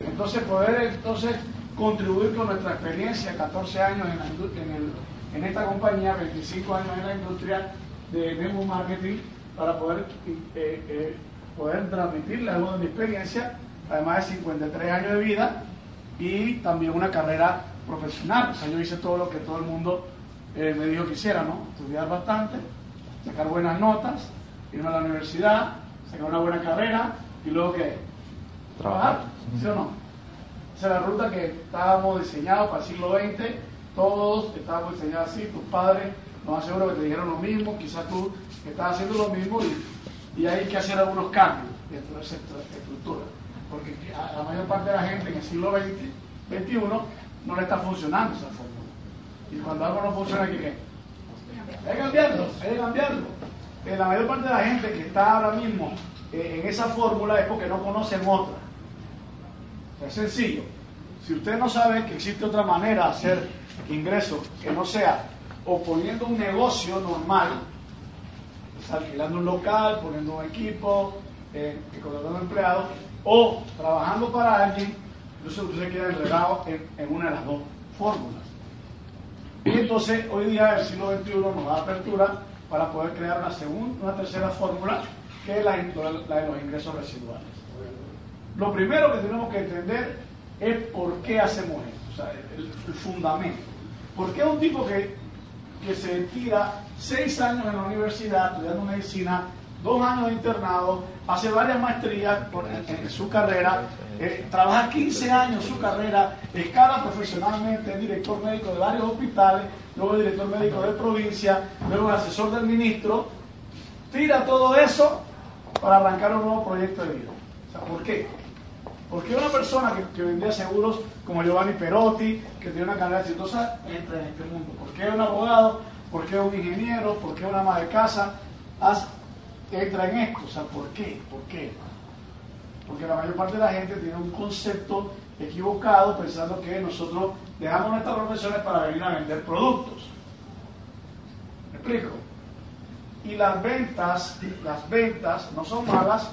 Entonces poder entonces contribuir con nuestra experiencia, 14 años en, esta compañía, 25 años en la industria de Memo Marketing, para poder, eh, eh, poder transmitirle algo de mi experiencia, además de 53 años de vida y también una carrera profesional. O sea, yo hice todo lo que todo el mundo eh, me dijo que hiciera, ¿no? Estudiar bastante, sacar buenas notas, irme a la universidad, sacar una buena carrera y luego que trabajar, ¿sí o no? Esa es la ruta que estábamos diseñados para el siglo XX, todos estábamos diseñados así, tus padres, no más seguro que te dijeron lo mismo, quizás tú estás haciendo lo mismo y, y hay que hacer algunos cambios dentro de esa estructura, porque a la mayor parte de la gente en el siglo XX, XXI no le está funcionando esa fórmula. Y cuando algo no funciona, ¿qué qué? Hay que cambiarlo, hay que cambiarlo. Eh, la mayor parte de la gente que está ahora mismo eh, en esa fórmula es porque no conocen otra. Es sencillo. Si usted no sabe que existe otra manera de hacer ingresos que no sea o poniendo un negocio normal, alquilando un local, poniendo un equipo, eh, contratando empleados, o trabajando para alguien, entonces usted se queda enredado en, una de las dos fórmulas. Y entonces hoy día el siglo XXI nos da apertura para poder crear una segunda, una tercera fórmula que es la de los ingresos residuales. Lo primero que tenemos que entender es por qué hacemos esto, o sea, el, fundamento. ¿Por qué un tipo que, que se tira seis años en la universidad estudiando medicina, dos años de internado, hace varias maestrías en, su carrera, eh, trabaja 15 años en su carrera, escala profesionalmente, es director médico de varios hospitales, luego director médico de provincia, luego es asesor del ministro, tira todo eso para arrancar un nuevo proyecto de vida. O sea, ¿por qué? Porque una persona que, que, vendía seguros como Giovanni Perotti, que tiene una carrera exitosa, entra en este mundo. ¿Por qué un abogado? ¿Por qué un ingeniero? ¿Por qué una ama de casa? Entra en esto. O sea, ¿por qué? ¿Por qué? Porque la mayor parte de la gente tiene un concepto equivocado pensando que nosotros dejamos nuestras profesiones para venir a vender productos. ¿Me explico? Y las ventas, las ventas no son malas,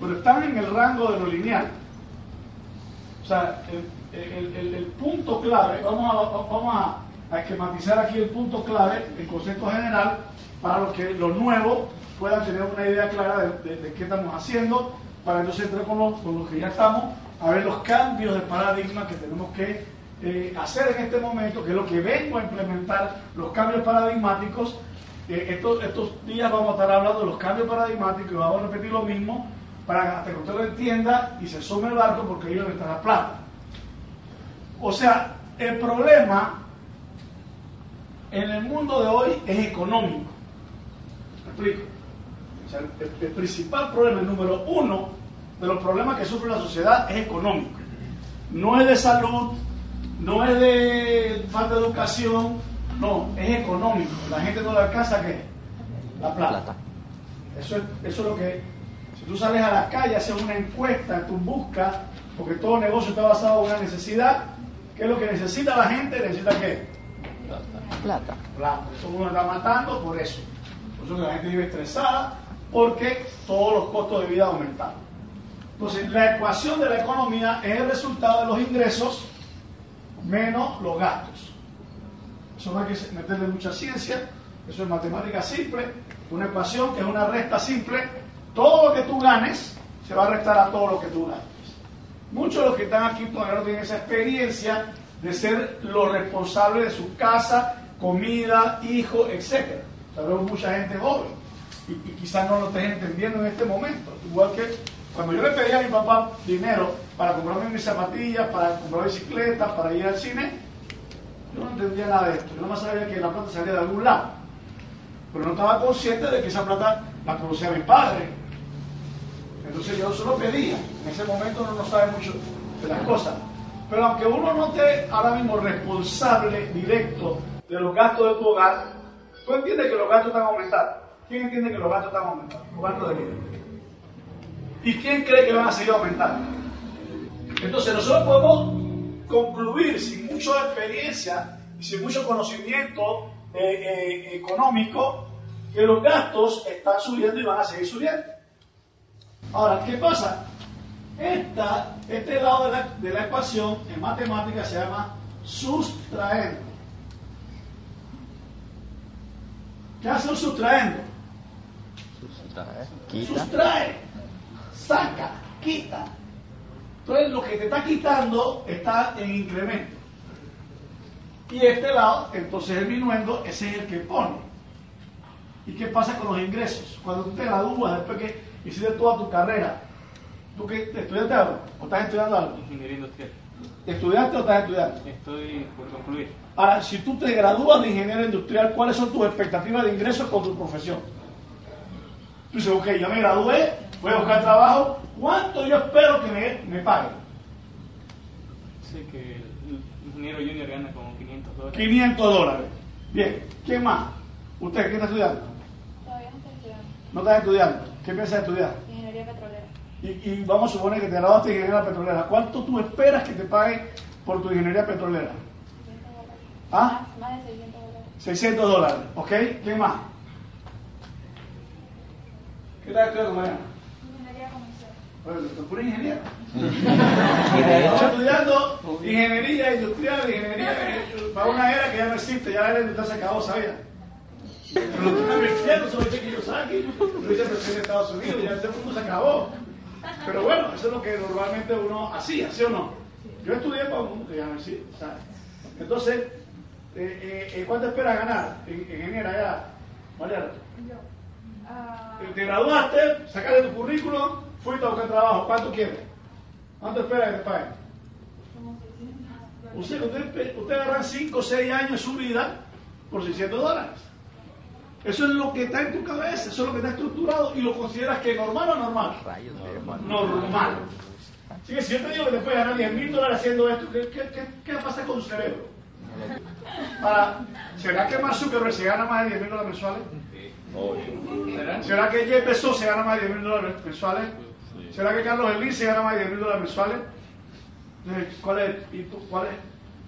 pero están en el rango de lo lineal. O sea, el, el, el, punto clave, vamos, a, vamos a, esquematizar aquí el punto clave, el concepto general, para que los nuevos puedan tener una idea clara de, de, de qué estamos haciendo, para entonces entrar con los, con los, que ya estamos, a ver los cambios de paradigma que tenemos que eh, hacer en este momento, que es lo que vengo a implementar, los cambios paradigmáticos. Eh, estos, estos días vamos a estar hablando de los cambios paradigmáticos y vamos a repetir lo mismo para hasta que usted lo entienda y se sume el barco porque ahí donde está la plata. O sea, el problema en el mundo de hoy es económico. ¿Me explico? O sea, el, el, principal problema, el número uno de los problemas que sufre la sociedad es económico. No es de salud, no es de falta de educación, no, es económico. La gente no le alcanza qué? La plata. Eso es, eso es lo que tú sales a la calle, haces una encuesta, tú buscas, porque todo negocio está basado en una necesidad, ¿qué es lo que necesita la gente? Necesita qué? Plata. Plata. Eso uno está matando por eso. Por eso que la gente vive estresada, porque todos los costos de vida aumentaron. Entonces, la ecuación de la economía es el resultado de los ingresos menos los gastos. Eso no hay que meterle mucha ciencia, eso es matemática simple, una ecuación que es una resta simple todo lo que tú ganes se va a restar a todo lo que tú ganes. Muchos de los que están aquí todavía no tienen esa experiencia de ser los responsables de su casa, comida, hijo, etc. Sabemos mucha gente joven y, quizás no lo estés entendiendo en este momento. Igual que cuando yo le pedí a mi papá dinero para comprarme mis zapatillas, para comprar bicicletas, para ir al cine, yo no entendía nada de esto. Yo no sabía que la plata salía de algún lado. Pero no estaba consciente de que esa plata la producía mi padre, entonces yo solo pedía. En ese momento uno no sabe mucho de las cosas. Pero aunque uno no esté ahora mismo responsable directo de los gastos de tu hogar, tú entiendes que los gastos están aumentando. ¿Quién entiende que los gastos están aumentando? ¿Los gastos de vida? ¿Y quién cree que van a seguir aumentando? Entonces nosotros podemos concluir sin mucha experiencia y sin mucho conocimiento eh, eh, económico que los gastos están subiendo y van a seguir subiendo. Ahora, ¿qué pasa? Esta, este lado de la, de la ecuación en matemática se llama sustraendo. ¿Qué hace un sustraendo? Sustrae, quita. Sustrae, saca, quita. Entonces lo que te está quitando está en incremento. Y este lado, entonces el minuendo, ese es el que pone. ¿Y qué pasa con los ingresos? Cuando tú te gradúas, después que hiciste toda tu carrera, ¿tú qué, estudiaste algo? ¿O estás estudiando algo? Ingeniería industrial. ¿Estudiaste o estás estudiando? Estoy por concluir. Ahora, si tú te gradúas de ingeniero industrial, ¿cuáles son tus expectativas de ingresos con tu profesión? Tú dices, ok, ya me gradué, voy a buscar trabajo, ¿cuánto yo espero que me, me paguen? Sé que el ingeniero junior gana como 500 dólares. 500 dólares. Bien, ¿quién más? ¿Usted qué está estudiando? Todavía no estoy estudiando. ¿No estás estudiando? ¿Qué piensas estudiar? Ingeniería petrolera. Y, y vamos a suponer que te graduaste de ingeniería petrolera. ¿Cuánto tú esperas que te paguen por tu ingeniería petrolera? 600 dólares. ¿Ah? Más, más de 600 dólares. 600 dólares. ¿Ok? ¿Quién más? ¿Qué estás estudiando, Mariana? Ingeniería comercial. Bueno, ¿te pura ingeniero? Estudiando ingeniería industrial, ingeniería para una era que ya no existe, ya la era industrial se acabó, ¿sabía? Pero lo que están metiendo son que yo saque, lo hice presidente de Estados Unidos, ya este mundo se acabó. Pero bueno, eso es lo que normalmente uno hacía, ¿sí o no? Yo estudié para un mundo que ya no existe, ¿sabes? Entonces, eh, eh, eh, ¿cuánto esperas ganar? Ingeniera ya, Mariana. Yo. ah, Te graduaste, sacaste tu currículum, fuiste a buscar trabajo. ¿Cuánto quieres? ¿Cuánto esperas que te paguen? como 600 Usted, usted, usted agarra 5 o 6 años de su vida por 600 dólares. Eso es lo que está en tu cabeza, eso es lo que está estructurado y lo consideras que normal o normal. Hermano. Normal. Así que si yo te digo que te puedes ganar 10 mil dólares haciendo esto, ¿qué, qué, qué, qué pasa con tu cerebro? Ahora, ¿será que Mark Zuckerberg se gana más de 10 mil dólares mensuales? ¿Será que Jeff Bezos se gana más de 10 mil dólares mensuales? ¿Será que Carlos Slim se gana más de 10 mil dólares mensuales? Entonces, ¿Cuál es? ¿Y tú, cuál es?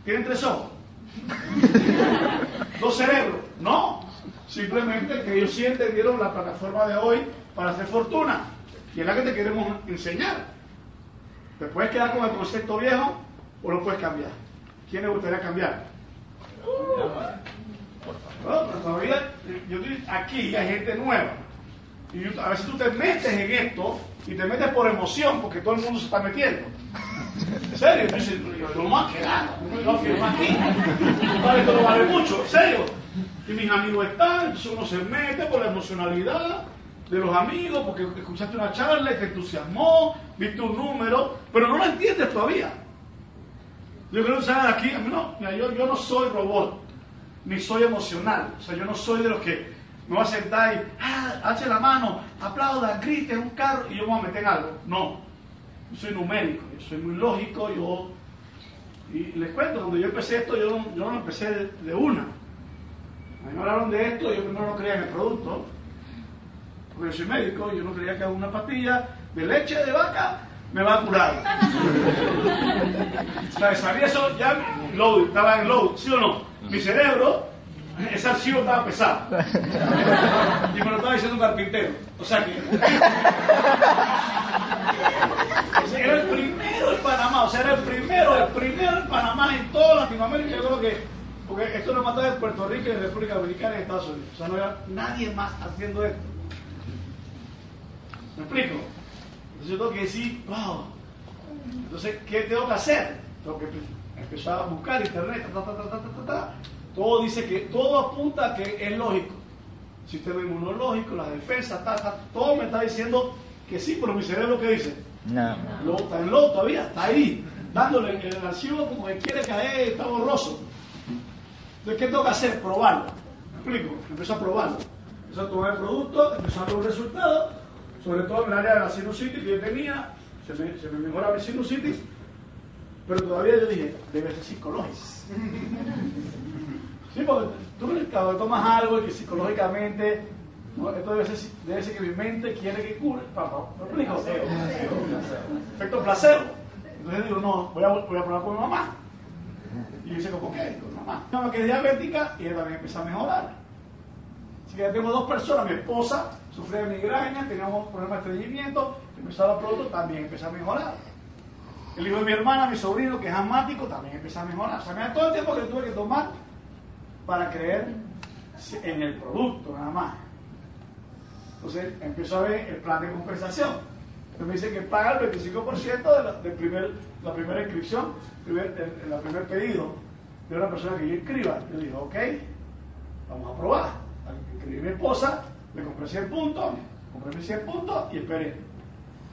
¿Tienen tres ojos? ¿Dos cerebros? No. Simplemente que ellos sí entendieron la plataforma de hoy para hacer fortuna. Y es la que te queremos enseñar. Te puedes quedar con el concepto viejo o lo puedes cambiar. ¿Quién le gustaría cambiar? No, pero todavía, yo estoy aquí hay gente nueva. Y yo- a veces tú te metes en esto y te metes por emoción porque todo el mundo se está metiendo. ¿En serio? Yo no me voy quedar, no me voy a aquí. Vale, esto no vale mucho, en serio. Y mis amigos están, entonces uno se mete por la emocionalidad de los amigos, porque escuchaste una charla te entusiasmó, viste un número, pero no lo entiendes todavía. Yo creo que saben aquí, no, mira, yo, yo no soy robot, ni soy emocional. O sea, yo no soy de los que me voy a sentar y, ah, hace la mano, aplauda, grite, un carro, y yo voy a meter en algo. No, yo soy numérico, yo soy muy lógico, yo... Y les cuento, cuando yo empecé esto, yo yo no empecé de, de una. A mí me hablaron de esto, yo primero no creía en el producto, porque yo soy médico, yo no creía que una pastilla de leche de vaca me va a curar. O sea, sabía eso ya, load, estaba en load, ¿sí o no? Mi cerebro, ese archivo estaba pesado. Y me lo estaba diciendo un carpintero. O sea que. Era el primero en Panamá, o sea, era el primero, el primero en Panamá en toda Latinoamérica. Yo creo que. Porque esto lo mataba en Puerto Rico, en República Dominicana y en Estados Unidos. O sea, no había nadie más haciendo esto. ¿Me explico? Entonces yo tengo que decir, wow. Entonces, ¿qué tengo que hacer? Tengo que empezar a buscar internet, ta, ta, ta, ta, ta, ta, ta. Todo dice que, todo apunta a que es lógico. Sistema inmunológico, la defensa, ta, ta, todo me está diciendo que sí, pero mi cerebro, ¿qué dice? No. Lo, está en low todavía, está ahí, dándole el archivo como que quiere caer, está borroso. Entonces, ¿qué tengo que hacer? Probarlo. ¿Me explico? Empiezo a probarlo. Empiezo a tomar el producto, empiezo a ver un resultado, sobre todo en el área de la sinusitis que yo tenía, se me, se me mejora mi sinusitis, pero todavía yo dije, debe ser psicológico. Sí, porque tú cuando tomas algo que psicológicamente, ¿no? esto debe ser, debe ser que mi mente quiere que cure. Papá, ¿me explico? Efecto placebo. Entonces digo, no, voy a, voy a probar con mi mamá. Y yo dice, ¿con qué? Con mi mamá. Mi mamá que diabética y ella también empieza a mejorar. Así que ya tengo dos personas, mi esposa sufría de migraña, teníamos problemas de estreñimiento, empezaba pronto, también empezó a mejorar. El hijo de mi hermana, mi sobrino, que es asmático, también empezó a mejorar. O sea, mira todo el tiempo que tuve que tomar para creer en el producto, nada más. Entonces empezó a ver el plan de compensación. Entonces me dice que paga el 25% de del primer, la primera inscripción, primer, el, el primer pedido de una persona que yo inscriba. Yo digo, ok, vamos a probar. Inscribí a mi esposa, le compré 100 puntos, compré mis 100 puntos y esperé.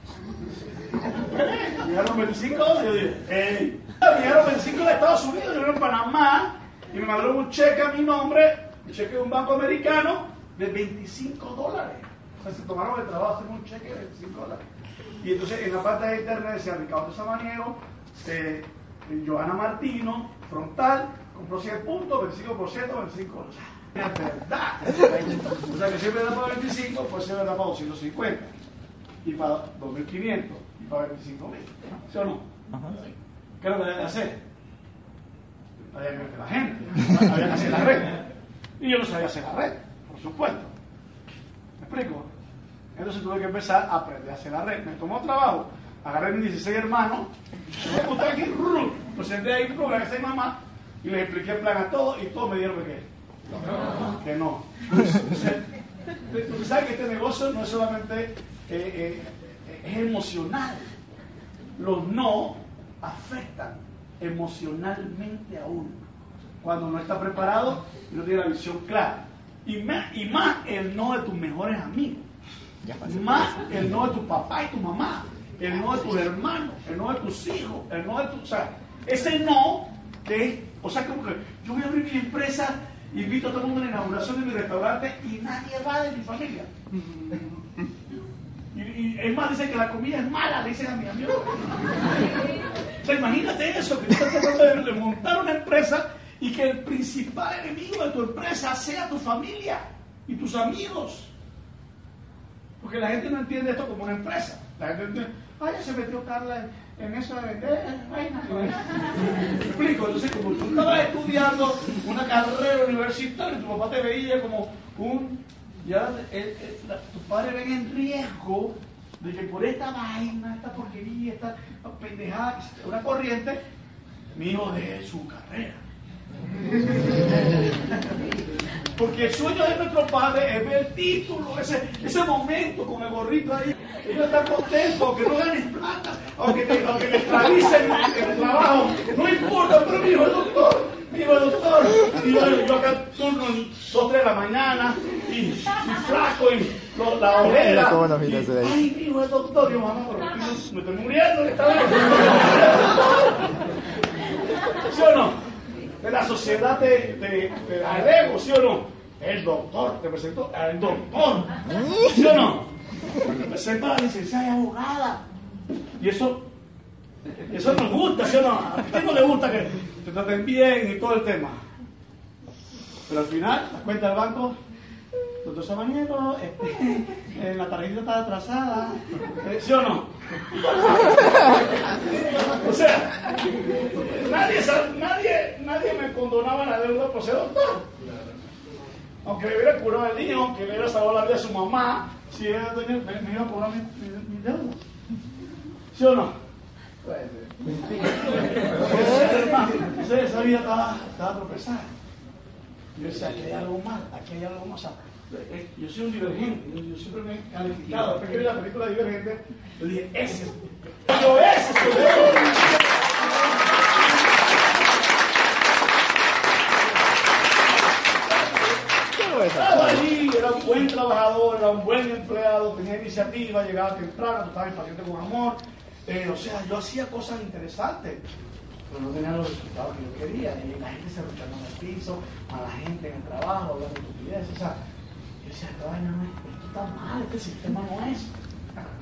Llegaron 25 dólares. Yo dije, hey. Llegaron 25 de Estados Unidos, yo vivo en Panamá y me mandaron un cheque a mi nombre, un cheque de un banco americano de 25 dólares. O sea, se tomaron el trabajo de hacer un cheque de 25 dólares. Y entonces en la parte de internet decía Ricardo Samaniego, eh, Joana Martino, frontal, compró 100 puntos, 25%, 25 dólares. Es verdad. O sea que siempre da para 25, pues siempre da para 250 y para 2.500 y para 25.000. ¿Sí o no? ¿Qué es lo que había que hacer? Había que meter la gente, había que hacer la red. Y yo no sabía hacer la red, por supuesto. ¿Me explico? Entonces tuve que empezar a aprender a hacer la red. Me tomó trabajo. Agarré mis 16 hermanos, me monté aquí, rum, presenté ahí programa que mamá y les expliqué el plan a todos y todos me dieron que. Que no. Tú sabes que este negocio no es solamente eh, eh, es emocional. Los no afectan emocionalmente a uno. Cuando no está preparado y no tiene la visión clara. Y más el no de tus mejores amigos. Más el no de tu papá y tu mamá. El no de tus hermanos. El no de tus hijos. El no de tu. O sea, ese no que. O sea, como que yo voy a abrir mi empresa, invito a todo el mundo a la inauguración de mi restaurante y nadie va de mi familia. Y, y es más, dicen que la comida es mala, le dicen a mi amigo. O sea, imagínate eso, que tú estás tratando de montar una empresa y que el principal enemigo de tu empresa sea tu familia y tus amigos. Porque la gente no entiende esto como una empresa. La gente entiende, ay, se metió Carla en, en eso de vender. Ay, no. ¿Me explico? Entonces, como tú estabas estudiando una carrera universitaria, tu papá te veía como un ya el, la, tus padres ven en riesgo de que por esta vaina, esta porquería, esta pendejada, una corriente, mi hijo deje su carrera. Porque el sueño de nuestro padre es ver el título, ese, ese momento con el gorrito ahí. Ellos están contentos, aunque no ganen plata, aunque te, aunque te esclavicen el trabajo. No importa, pero mi hijo doctor, mi hijo doctor. Y yo, yo acá turno 2, 3 de la mañana, y, y flaco, y lo, la oreja. ¿Cómo nos mira ese de ahí? Ay, mi hijo es doctor. Yo, mamá, pero me estoy muriendo, está bien. ¿Sí o no? De la sociedad de, de, de la ¿sí o no? El doctor, te presento al doctor, ¿sí o no? Te presento a la licenciada y abogada. Y eso, eso nos gusta, ¿sí o no? A ti no le gusta que te traten bien y todo el tema. Pero al final, la cuenta del banco, doctor Samaniego, este, eh, la tarjeta está atrasada, eh, ¿sí o no? o sea, nadie, nadie, nadie me condonaba la deuda por ser doctor. Aunque le hubiera curado al niño, aunque le hubiera salvado la vida a su mamá, si ella tenía, me, me iba a cobrar mi, mi, mi deuda. ¿Sí o no? Esa, esa vida estaba, estaba tropezada. Yo decía, aquí hay algo mal, aquí hay algo más. Yo soy un divergente, yo siempre me he calificado. Después que vi la película Divergente, yo dije, ese es. Yo ese es Estaba allí, era un buen trabajador, era un buen empleado, tenía iniciativa, llegaba temprano, estaba impaciente con amor. Eh, o sea, yo hacía cosas interesantes, pero no tenía los resultados que yo quería. Y la gente se rechazaba en el piso, a la gente en el trabajo, hablando estupideces. O sea, decía, no esto está mal, este sistema no es.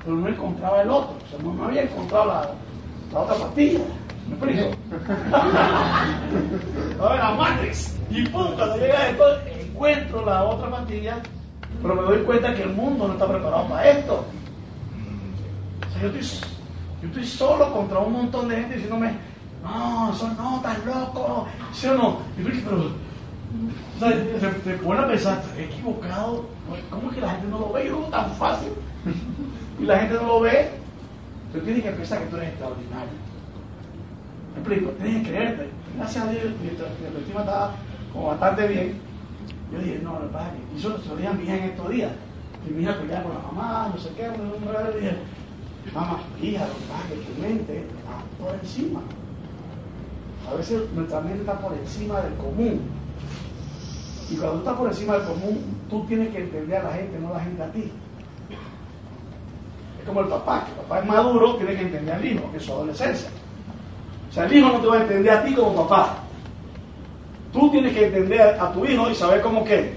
Pero no encontraba el otro, o sea, no, no había encontrado la, la otra pastilla. ¿Me explico? a ver, la Matrix. Y pum, cuando llega esto, encuentro la otra pastilla, pero me doy cuenta que el mundo no está preparado para esto. O sea, yo estoy, yo estoy solo contra un montón de gente diciéndome, no, eso no, estás loco, ¿sí o no? Y yo pero, o sea, te, te a pensar, ¿estoy equivocado? ¿Cómo es que la gente no lo ve? Yo lo tan fácil. y la gente no lo ve, tú tienes que pensar que tú eres extraordinario. ¿Me explico? Tienes que creerte. Gracias a Dios, mi, autoestima estaba como bastante bien. Yo dije, no, no pasa que. Y eso se lo dije a mi hija en estos días. Y mi hija peleaba con la mamá, no sé qué, y dije, mamá, hija, lo que pasa que tu mente está por encima. A veces nuestra mente está por encima del común. Y cuando tú estás por encima del común, tú tienes que entender a la gente, no la gente a ti. Es como el papá, que el papá es maduro, tiene que entender al hijo, que es su adolescencia. O sea, el hijo no te va a entender a ti como papá. Tú tienes que entender a tu hijo y saber cómo qué,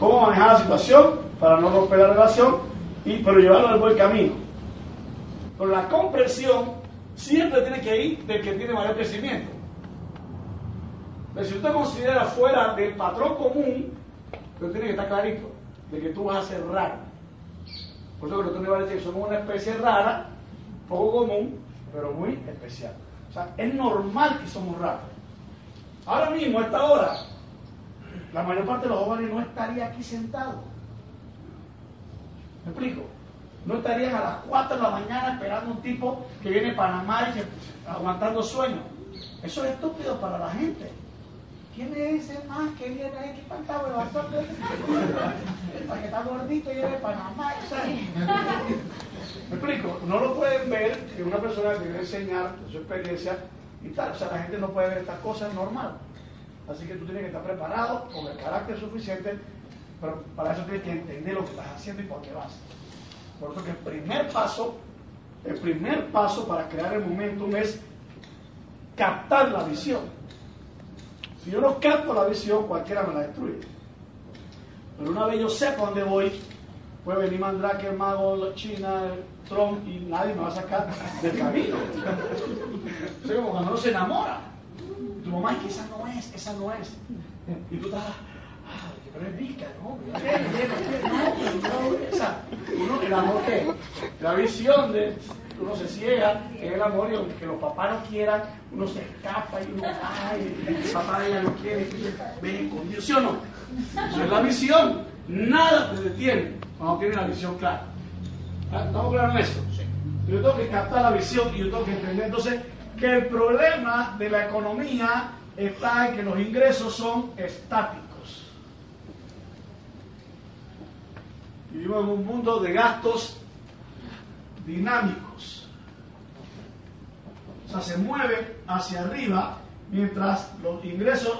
cómo manejar la situación para no romper la relación, y, pero llevarlo al buen camino. Pero la comprensión siempre tiene que ir del que tiene mayor crecimiento. Pero si usted considera fuera del patrón común, pero tiene que estar clarito de que tú vas a ser raro. Por eso que tú me vas a decir somos una especie rara, poco común, pero muy especial. O sea, es normal que somos raros. Ahora mismo, a esta hora, la mayor parte de los jóvenes no estaría aquí sentados. ¿Me explico? No estarían a las 4 de la mañana esperando un tipo que viene de Panamá y que, aguantando sueño. Eso es estúpido para la gente. ¿Quién es ese más que viene aquí para acá, bastante? Para que está gordito y de Panamá. ¿sabes? ¿Me explico? No lo pueden ver que una persona que debe enseñar su experiencia y tal. O sea, la gente no puede ver estas cosas normal. Así que tú tienes que estar preparado con el carácter suficiente, pero para eso tienes que entender lo que estás haciendo y por qué vas. Por eso que el primer paso, el primer paso para crear el momentum es captar la visión. Si yo no capto la visión, cualquiera me la destruye. Pero una vez yo sepa dónde voy, puede venir Mandrake, el mago, China, Trump y nadie me va a sacar del camino. O sea, como cuando uno se enamora. Tu mamá, que esa no es, esa no es. Y tú estás, ah, pero es rica, ¿no? Bien, no, no, esa. Uno, el amor que, la visión de uno se ciega, que es el amor y aunque los papás no quieran, uno se escapa y uno, ay, el papá ella no quiere, ven con Dios, ¿sí o no? Eso es la visión. Nada te detiene cuando tienes la visión clara. ¿Estamos claros en eso? Yo tengo que captar la visión y yo tengo que entender entonces que el problema de la economía está en que los ingresos son estáticos. Vivimos en un mundo de gastos dinámicos. O sea, se mueve hacia arriba mientras los ingresos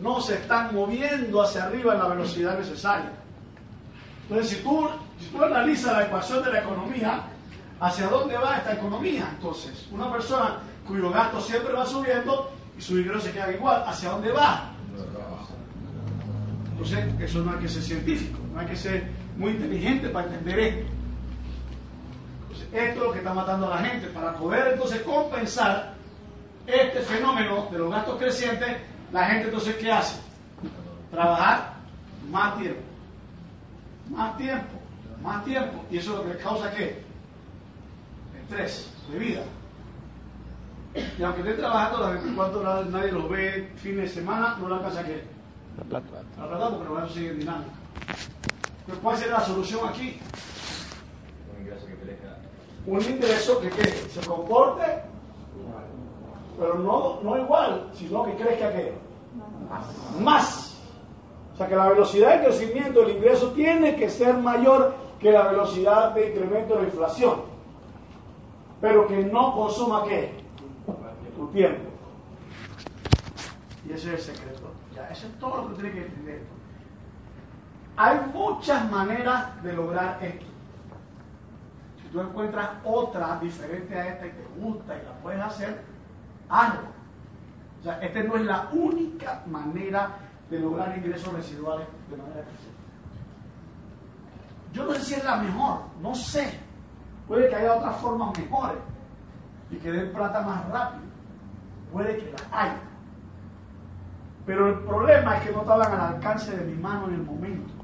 no se están moviendo hacia arriba en la velocidad necesaria. Entonces, si tú, si tú analizas la ecuación de la economía, ¿hacia dónde va esta economía? Entonces, una persona cuyo gasto siempre va subiendo y su ingreso se queda igual, ¿hacia dónde va? Entonces, eso no hay que ser científico, no hay que ser muy inteligente para entender esto. Esto es lo que está matando a la gente. Para poder entonces compensar este fenómeno de los gastos crecientes, la gente entonces, ¿qué hace? Trabajar más tiempo. Más tiempo, más tiempo. ¿Y eso es lo que causa qué? Estrés de vida. Y aunque esté trabajando las 24 horas, nadie los ve fin de semana, no la alcanza qué? La plata. La plata porque los gastos siguen dinámicos. Pero ¿cuál será la solución aquí? Un ingreso que crezca. Un ingreso que, se comporte, pero no, no igual, sino que crezca qué? Más. O sea que la velocidad de crecimiento del ingreso tiene que ser mayor que la velocidad de incremento de la inflación. Pero que no consuma qué? Tu tiempo. Y ese es el secreto. Ya, eso es todo lo que tiene que entender. Hay muchas maneras de lograr esto. Si tú encuentras otra diferente a esta y te gusta y la puedes hacer, hazlo. O sea, esta no es la única manera de lograr ingresos residuales de manera eficiente. Yo no sé si es la mejor, no sé. Puede que haya otras formas mejores y que den plata más rápido. Puede que las haya. Pero el problema es que no estaban al alcance de mi mano en el momento.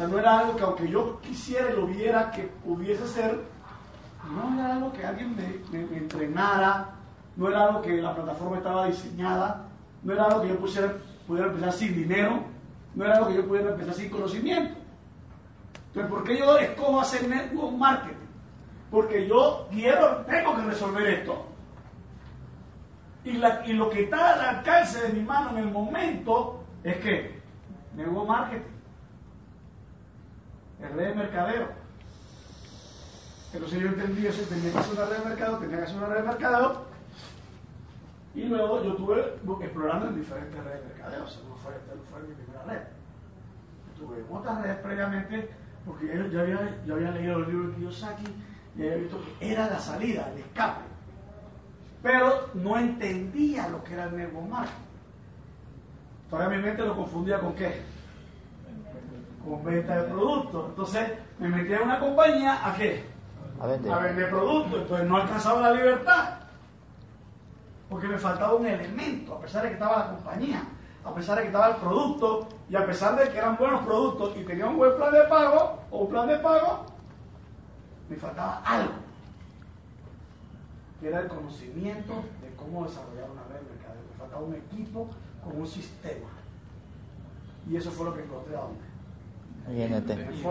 Sea, no era algo que aunque yo quisiera y lo viera que pudiese ser, no era algo que alguien me, me- entrenara, no era algo que la plataforma estaba diseñada, no era algo que yo pudiera empezar sin dinero, no era algo que yo pudiera empezar sin conocimiento. Entonces, ¿por qué yo escojo hacer network marketing? Porque yo quiero, tengo que resolver esto. Y, la- y lo que está al alcance de mi mano en el momento es que network marketing, el red de mercadeo. Entonces yo entendí eso, tenía que hacer una red de mercado, tenía que hacer una red de mercadeo. Y luego yo estuve explorando en diferentes redes de mercadeo, o no fue, no fue mi primera red. Estuve en otras redes previamente, porque yo, había, había leído los libros de Kiyosaki y había visto que era la salida, el escape. Pero no entendía lo que era el network marketing. Todavía mi mente lo confundía con qué? Con venta de productos. Entonces me metía en una compañía a qué? A vender. a vender productos, entonces no alcanzaba la libertad. Porque me faltaba un elemento, a pesar de que estaba la compañía, a pesar de que estaba el producto, y a pesar de que eran buenos productos y tenía un buen plan de pago o un plan de pago, me faltaba algo. Que era el conocimiento de cómo desarrollar una red de mercadeo. Me faltaba un equipo con un sistema. Y eso fue lo que encontré a donde INT.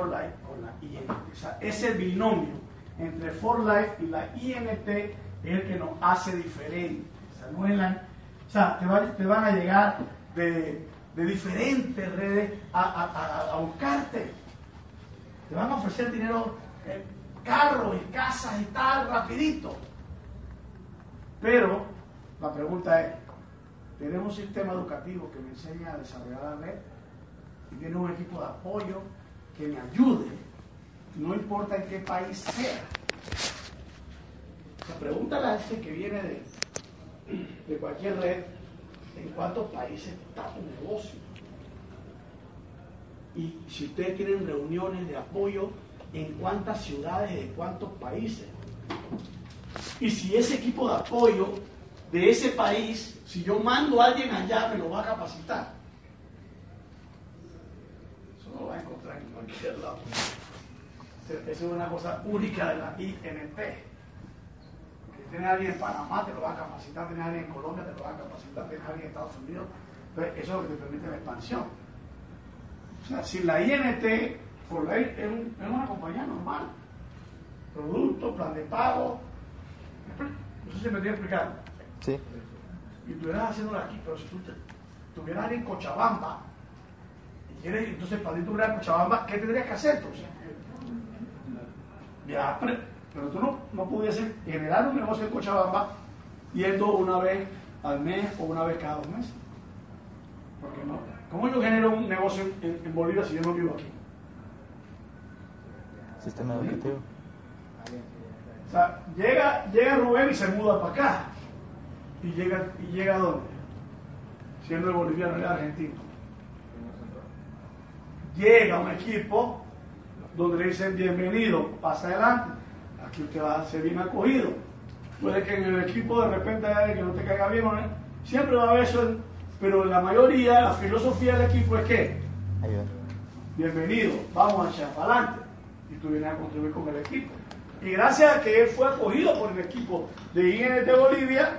Life la INT. O sea, ese binomio entre For Life y la INT es el que nos hace diferentes. O sea, te, va- te van a llegar de, diferentes redes a buscarte. Te van a ofrecer dinero, eh, carros y casas y tal, rapidito. Pero la pregunta es, ¿tenemos un sistema educativo que me enseña a desarrollar la red? Y tiene un equipo de apoyo que me ayude, no importa en qué país sea. O sea, pregúntale a ese que viene de, de cualquier red en cuántos países está tu negocio. Y si ustedes tienen reuniones de apoyo, en cuántas ciudades, de cuántos países. Y si ese equipo de apoyo de ese país, si yo mando a alguien allá, me lo va a capacitar. Eso no lo va a encontrar en cualquier lado. Esa es una cosa única de la INT. Que tiene alguien en Panamá, te lo va a capacitar, tiene alguien en Colombia, te lo va a capacitar, tiene alguien en Estados Unidos. Entonces, eso es lo que te permite la expansión. O sea, si la INT, por ley, es, un- es una compañía normal. Producto, plan de pago. No sé si me estoy explicando Sí. y estuvieras haciéndolo aquí, pero si tú te- estuvieras en Cochabamba, entonces para ti tú en Cochabamba, ¿qué tendrías que hacer entonces? Ya, pero, tú no, no pudieses generar un negocio en Cochabamba yendo una vez al mes o una vez cada dos meses. Porque no. ¿Cómo yo genero un negocio en, Bolivia si yo no vivo aquí? Sistema educativo. O sea, llega, llega Rubén y se muda para acá. ¿Y llega, y llega a dónde? Siendo el boliviano el argentino. Llega un equipo donde le dicen bienvenido, pasa adelante. Aquí usted va a ser bien acogido. Puede que en el equipo de repente haya alguien que no te caiga bien, ¿no? siempre va a haber eso, en- pero la mayoría, la filosofía del equipo es que bienvenido, vamos a echar para adelante. Y tú vienes a contribuir con el equipo. Y gracias a que él fue acogido por el equipo de INT de Bolivia,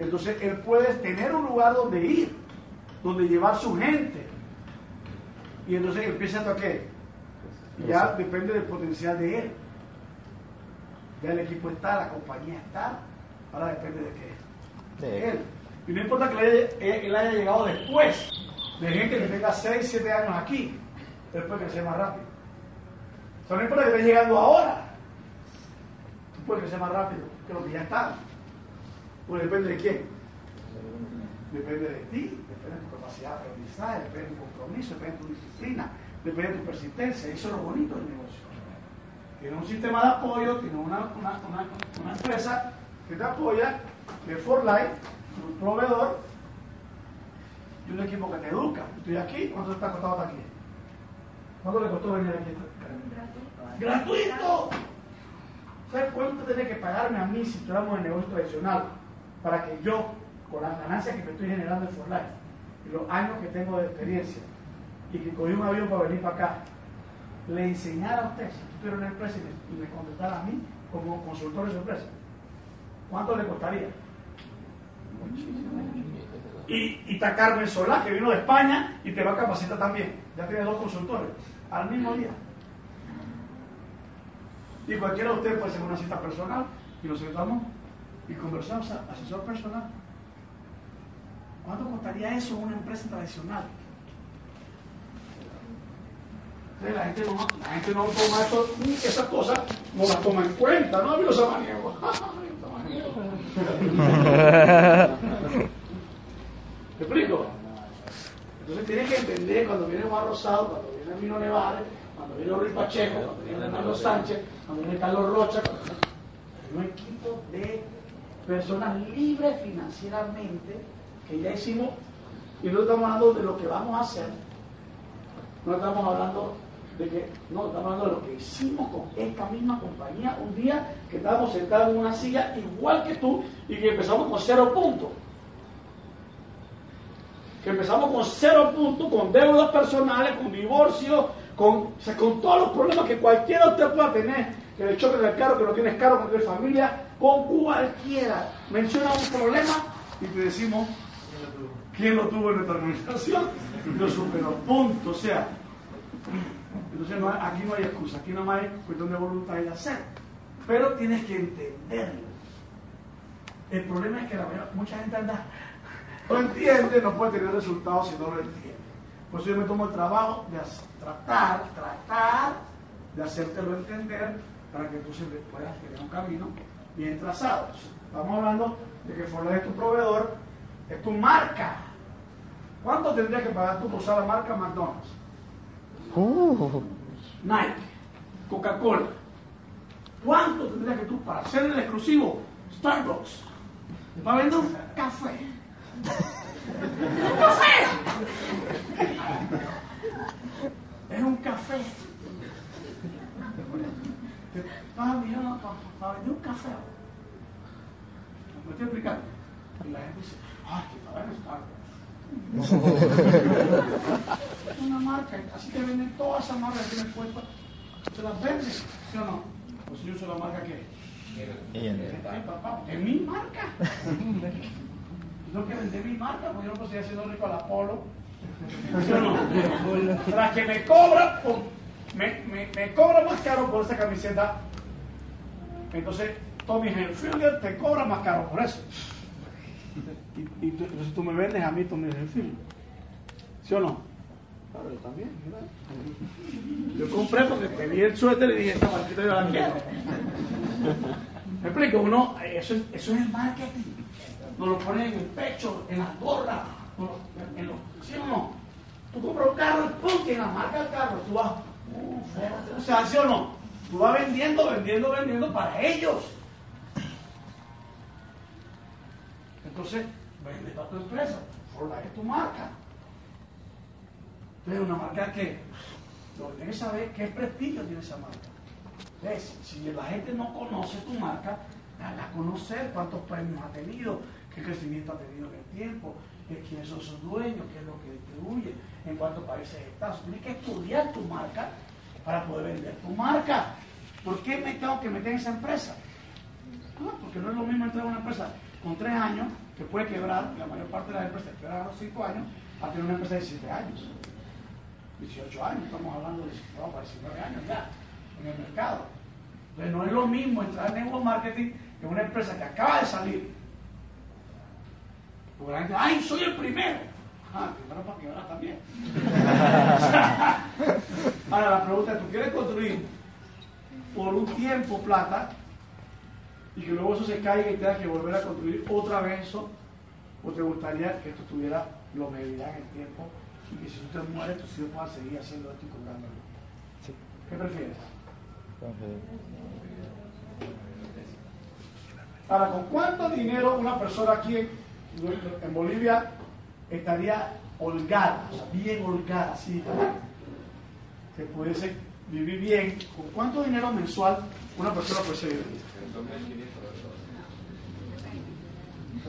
entonces él puede tener un lugar donde ir, donde llevar su gente. Y entonces empieza a qué? Y ya Eso. depende del potencial de él. Ya el equipo está, la compañía está, ahora depende de qué De de él. Y no importa que él haya, él haya llegado después, de gente que tenga 6, 7 años aquí, él puede crecer más rápido. O sea, no importa que esté llegando ahora, tú puedes crecer más rápido que lo que ya está. Pues depende de quién. Depende de ti, depende de tu capacidad de aprendizaje, depende de tu compromiso, depende de tu disciplina, depende de tu persistencia. Eso es lo bonito del negocio. Tiene un sistema de apoyo, tiene una, una, una, una empresa que te apoya, que es For Life, un proveedor, y un equipo que te educa. Estoy aquí, ¿cuánto te ha costado estar aquí? ¿Cuánto le costó venir aquí? ¡Gratuito! ¿Sabes cuánto tiene que pagarme a mí si estuviéramos en negocio tradicional para que yo, con las ganancias que me estoy generando en For Life y los años que tengo de experiencia y que cogí un avión para venir para acá, le enseñara a usted, si tú tuvieras una empresa y me, contratara a mí como consultor de su empresa, ¿cuánto le costaría? Y, y está Carmen Solá, que vino de España y te va a capacitar también. Ya tiene dos consultores al mismo día. Y cualquiera de ustedes puede hacer una cita personal y nos sentamos y conversamos, asesor personal. ¿Cuánto costaría eso en una empresa tradicional? Entonces, La gente, no, la gente no toma esto, esas cosas, no las toma en cuenta, ¿no? A mí los samaniegos. ¿Me explico? Entonces tienes que entender cuando viene Juan Rosado, cuando viene Mino Nevares, cuando viene Luis Pacheco, cuando viene Hernando Sánchez, cuando viene Carlos Rocha, cuando hay un equipo de personas libres financieramente que ya hicimos, y no estamos hablando de lo que vamos a hacer, no estamos hablando de que, no, estamos hablando de lo que hicimos con esta misma compañía un día que estábamos sentados en una silla igual que tú y que empezamos con cero puntos que empezamos con cero puntos, con deudas personales, con divorcio, con, con todos los problemas que cualquiera de ustedes pueda tener, que le choque del carro, que no tienes carro, que no familia, con cualquiera. Menciona un problema y te decimos quién lo tuvo en nuestra y lo superó. Punto. O sea, entonces aquí no hay excusa, aquí no hay cuestión de voluntad y de hacer. Pero tienes que entenderlo. El problema es que la mayor- mucha gente anda, no entiende, no puede tener resultados si no lo entiende. Por eso yo me tomo el trabajo de tratar, tratar de hacértelo entender para que tú siempre puedas tener un camino bien trazado. Estamos hablando de que Ford es tu proveedor, es tu marca. ¿Cuánto tendrías que pagar tú por usar la marca McDonald's? Uh, Nike, Coca-Cola. ¿Cuánto tendrías que tú para ser el exclusivo? Starbucks. Para vender un café. ¡Un café! Es un café. Para, para vender un café. ¿Me estoy explicando? Y la gente dice, ¡ay, que para Starbucks! Es una marca, así que venden todas esas marcas que tienen puestas. Se las venden, ¿sí o no? Pues yo uso la marca que es mi marca. Yo tengo que vender mi marca, porque yo no seguir haciendo rico al Apolo. ¿Sí o no? Tras que me cobra, me, me, me cobra más caro por esa camiseta. Entonces, Tommy Hilfiger te cobra más caro por eso. Y, y tú- entonces tú me vendes a mí Tommy Hilfiger. ¿Sí o no? Claro, yo también. ¿verdad? Yo compré porque te vi el suéter y dije, esta marquita yo la quiero. ¿Me explico? Uno, eso, es- eso es el marketing. Nos lo ponen en el pecho, en las gorras, en los, ¿sí o no? Tú compras un carro y ¡pum! en la marca del carro, tú vas, uh, o sea, ¿sí o no? Tú vas vendiendo, vendiendo, vendiendo para ellos. Entonces, vende para tu empresa, Ford es tu marca. Entonces, una marca que lo que tienes que saber qué prestigio tiene esa marca. ¿Ves? Si la gente no conoce tu marca, dale a conocer cuántos premios ha tenido, qué crecimiento ha tenido en el tiempo, quiénes son sus dueños, qué es lo que distribuye, en cuántos países estás. Tienes que estudiar tu marca para poder vender tu marca. ¿Por qué me tengo que meter en esa empresa? Ah, porque no es lo mismo entrar a una empresa con tres años que puede quebrar, la mayor parte de las empresas quebran a los cinco años, a tener una empresa de 17 años. 18 años, estamos hablando de no, para 19 años ya en el mercado. Entonces no es lo mismo entrar en network marketing que una empresa que acaba de salir. Porque la gente, ¡ay, soy el primero! Ah, primero para quebrar también. Ahora la pregunta es, ¿tú quieres construir por un tiempo plata y que luego eso se caiga y tengas que volver a construir otra vez eso? ¿O te gustaría que esto tuviera longevidad en el tiempo y que si tú te mueres, tus hijos puedan seguir haciendo esto y cobrándolo? ¿Qué prefieres? Ahora, ¿con cuánto dinero una persona aquí en, en Bolivia estaría holgada, o sea, bien holgada, así, que pudiese vivir bien? ¿Con cuánto dinero mensual una persona puede vivir?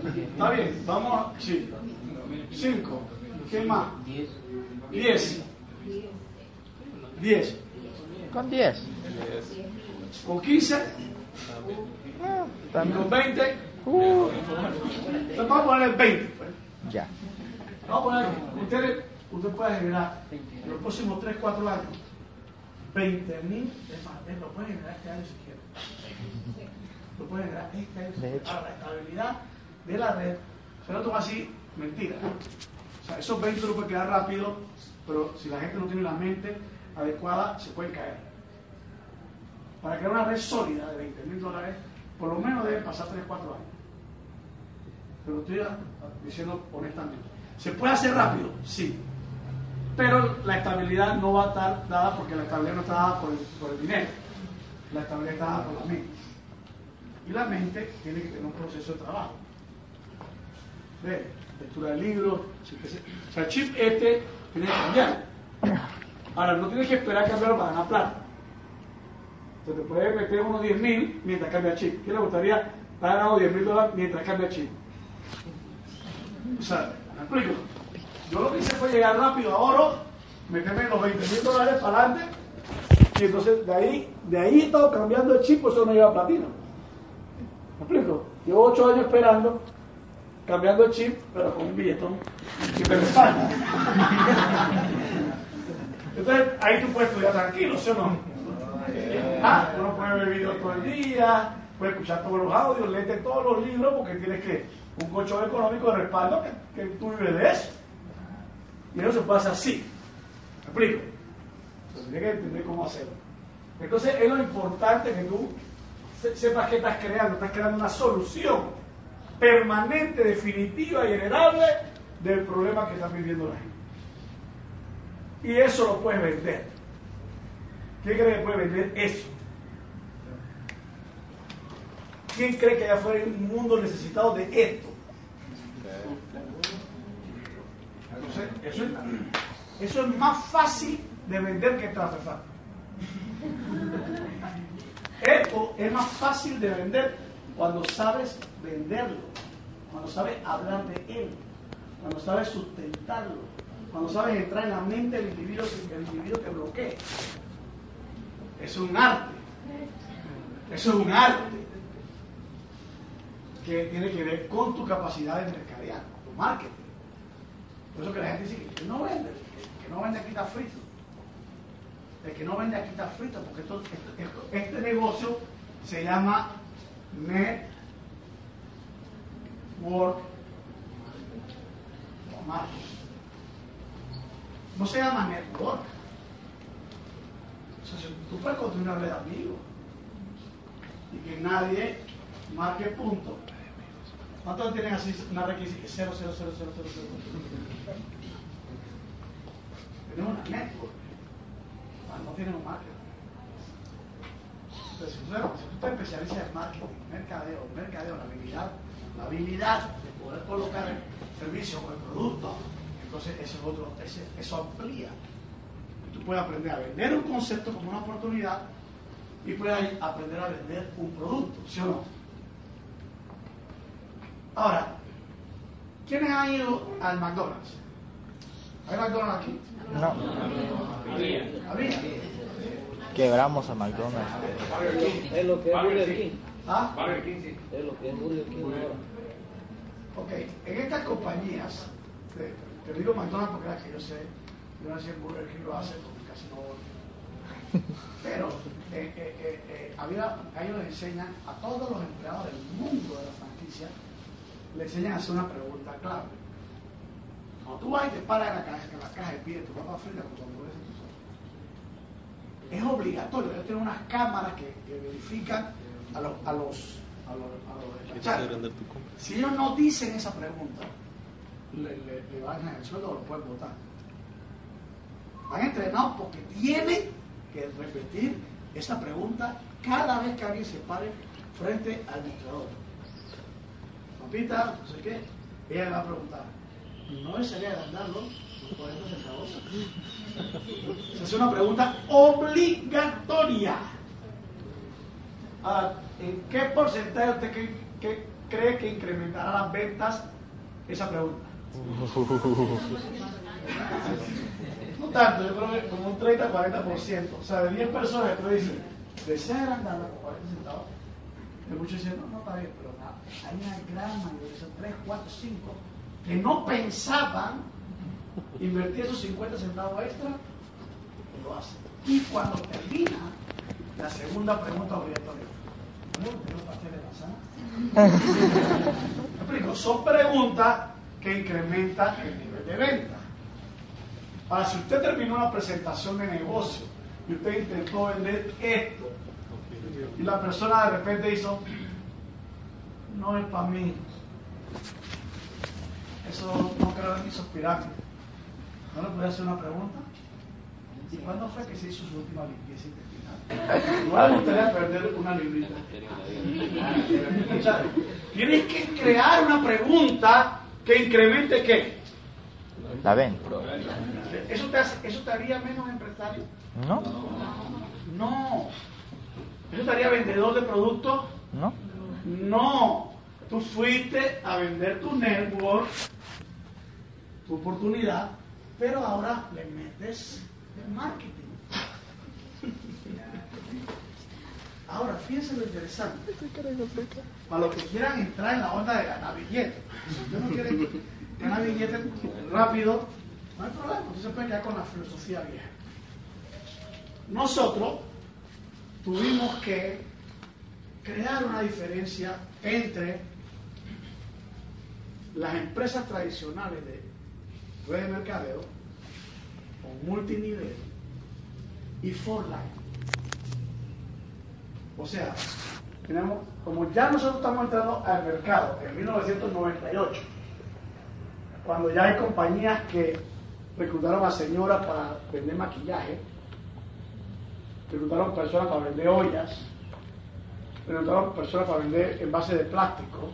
Está bien, vamos a... Sí. Cinco. ¿Qué más? Diez. Diez. Con 10. Con quince. Y con veinte. Uh, Entonces vamos a poner el 20. pues. ya. Vamos a poner ustedes, usted puede generar en los próximos 3, 4 años 20 mil, es más, lo puedes generar este año si quieres. Este año si De. Ahora, la estabilidad de la red, se lo toma así, mentira. O sea, esos 20 lo puede quedar rápido, pero si la gente no tiene la mente adecuada, se pueden caer. Para crear una red sólida de 20 mil dólares, por lo menos deben pasar 3, 4 años. Pero estoy diciendo honestamente. ¿Se puede hacer rápido? Sí. Pero la estabilidad no va a estar dada porque la estabilidad no está dada por el, por el dinero. La estabilidad está dada por la mente. Y la mente tiene que tener un proceso de trabajo. ¿Ve? Lectura de libros. O sea, el chip este tiene que cambiar. Ahora, no tienes que esperar a cambiarlo para ganar plata. Entonces te puedes meter unos 10 mil mientras cambia el chip. ¿Qué le gustaría estar ganando 10 mil dólares mientras cambia el chip? O sea, me explico. Yo lo que hice fue llegar rápido a oro, meterme los 20 mil dólares para adelante, y entonces de ahí, de ahí he cambiando el chip, por eso no lleva platino. ¿Me explico? Llevo 8 años esperando, cambiando el chip, pero con un billetón que me respalda. Entonces ahí tú puedes estudiar tranquilo, ¿sí o no? Ah, uno puede ver videos todo el día, puede escuchar todos los audios, leerte todos los libros porque tienes que un colchón económico de respaldo que, tú vives de eso. Y eso se pasa así. ¿Me explico? Entonces tienes que entender cómo hacerlo. Entonces es lo importante que tú sepas que estás creando, estás creando una solución permanente, definitiva y heredable del problema que está viviendo la gente. Y eso lo puedes vender. ¿Quién cree que puede vender eso? ¿Quién cree que allá afuera hay un mundo necesitado de esto? Eso es, más fácil de vender que traspassar. Esto es más fácil de vender cuando sabes venderlo, cuando sabes hablar de él, cuando sabes sustentarlo, cuando sabes entrar en la mente del individuo sin que el individuo te bloquee. Es un arte. Eso es un arte que tiene que ver con tu capacidad de mercadear, tu marketing. Por eso que la gente dice que no vende, que, no vende está frito. El que no vende aquí está frito, porque esto- este negocio se llama Network Marketing. No se llama network. O sea, tú puedes construir una red de amigos y que nadie marque punto. ¿Cuántos tienen así una red que dice que 0, 0, 0, 0, 0, 0? Tenemos una network. No tienen un marketing. Entonces, si tú, si tú te especializas en marketing, mercadeo, mercadeo, la habilidad, la habilidad de poder colocar el servicio o el producto, entonces eso es otro, eso amplía. Tú puedes aprender a vender un concepto como una oportunidad y puedes aprender a vender un producto, ¿sí o no? Ahora, ¿quiénes han ido al McDonald's? ¿Hay McDonald's aquí? No, quebramos a McDonald's. Es lo que es Burger King. ¿Ah? Burger King, sí. Es lo que es Burger King ahora. Ok, en estas compañías, te, te digo McDonald's porque es que yo sé, yo no sé si Burger King lo hace porque casi no voy. Pero eh, eh, eh, eh, había, a ellos les enseñan a todos los empleados del mundo de la franquicia, le enseñan a hacer una pregunta clave. Cuando tú vas y te paras en la caja, en la caja y pides tu papa frita con tu hamburguesa es obligatorio. Ellos tienen unas cámaras que, que verifican a los, a los, a los, a los despachantes. Si ellos no dicen esa pregunta, le, le, le bajan el sueldo o lo pueden votar. Van entrenados porque tienen que repetir esa pregunta cada vez que alguien se pare frente al mostrador. Papita, no sé qué, ella le va a preguntar, ¿no desearía agrandarlo por 40 centavos? Esa es una pregunta obligatoria. Ahora, ¿en qué porcentaje usted cree que, cree que incrementará las ventas esa pregunta? No tanto, yo creo que como un 30-40%. O sea, de 10 personas que tú dices, ¿desea agrandarla por 40 centavos? Y muchos dicen, no, no está bien, pero nada. Hay una gran mayoría, son 3, 4, 5, que no pensaban invertir esos 50 centavos extra, lo hacen. Y cuando termina la segunda pregunta obligatoria, ¿no tengo pastel de manzana? ¿Me explico? Son preguntas que incrementan el nivel de venta. Ahora, si usted terminó una presentación de negocio y usted intentó vender esto, y la persona de repente hizo, no es para mí, eso no creo esos pirámides. ¿No le puede hacer una pregunta? ¿Y cuándo fue que se hizo su última limpieza intestinal? Igual me gustaría perder una librita. Tienes que crear una pregunta que incremente qué. ¿La ven? ¿Eso te, hace- ¿Eso te haría menos empresario? ¿No? No. ¿Eso te haría vendedor de productos? ¿No? No. Tú fuiste a vender tu network, tu oportunidad, pero ahora le metes el marketing. Ahora, fíjense lo interesante. Para los que quieran entrar en la onda de ganar billetes. Si no quiere ganar billetes rápido, no hay problema. Usted se puede quedar con la filosofía vieja. Nosotros tuvimos que crear una diferencia entre las empresas tradicionales de red de mercadeo o multinivel y Forline. O sea, tenemos, como ya nosotros estamos entrando al mercado en 1998, cuando ya hay compañías que reclutaron a señoras para vender maquillaje, reclutaron personas para vender ollas, reclutaron personas para vender envases de plástico.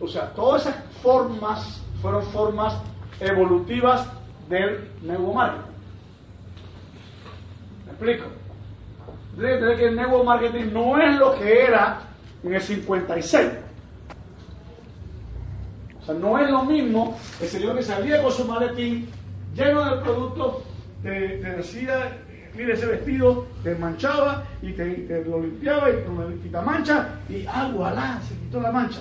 O sea, todas esas formas fueron formas evolutivas del nuevo marketing. ¿Me explico? Entender que el nuevo marketing no es lo que era en el 56. O sea, no es lo mismo el señor que salía con su maletín lleno de productos, te, decía, mire ese vestido, te manchaba y te, te lo limpiaba y con la quita mancha y ah, se quitó la mancha.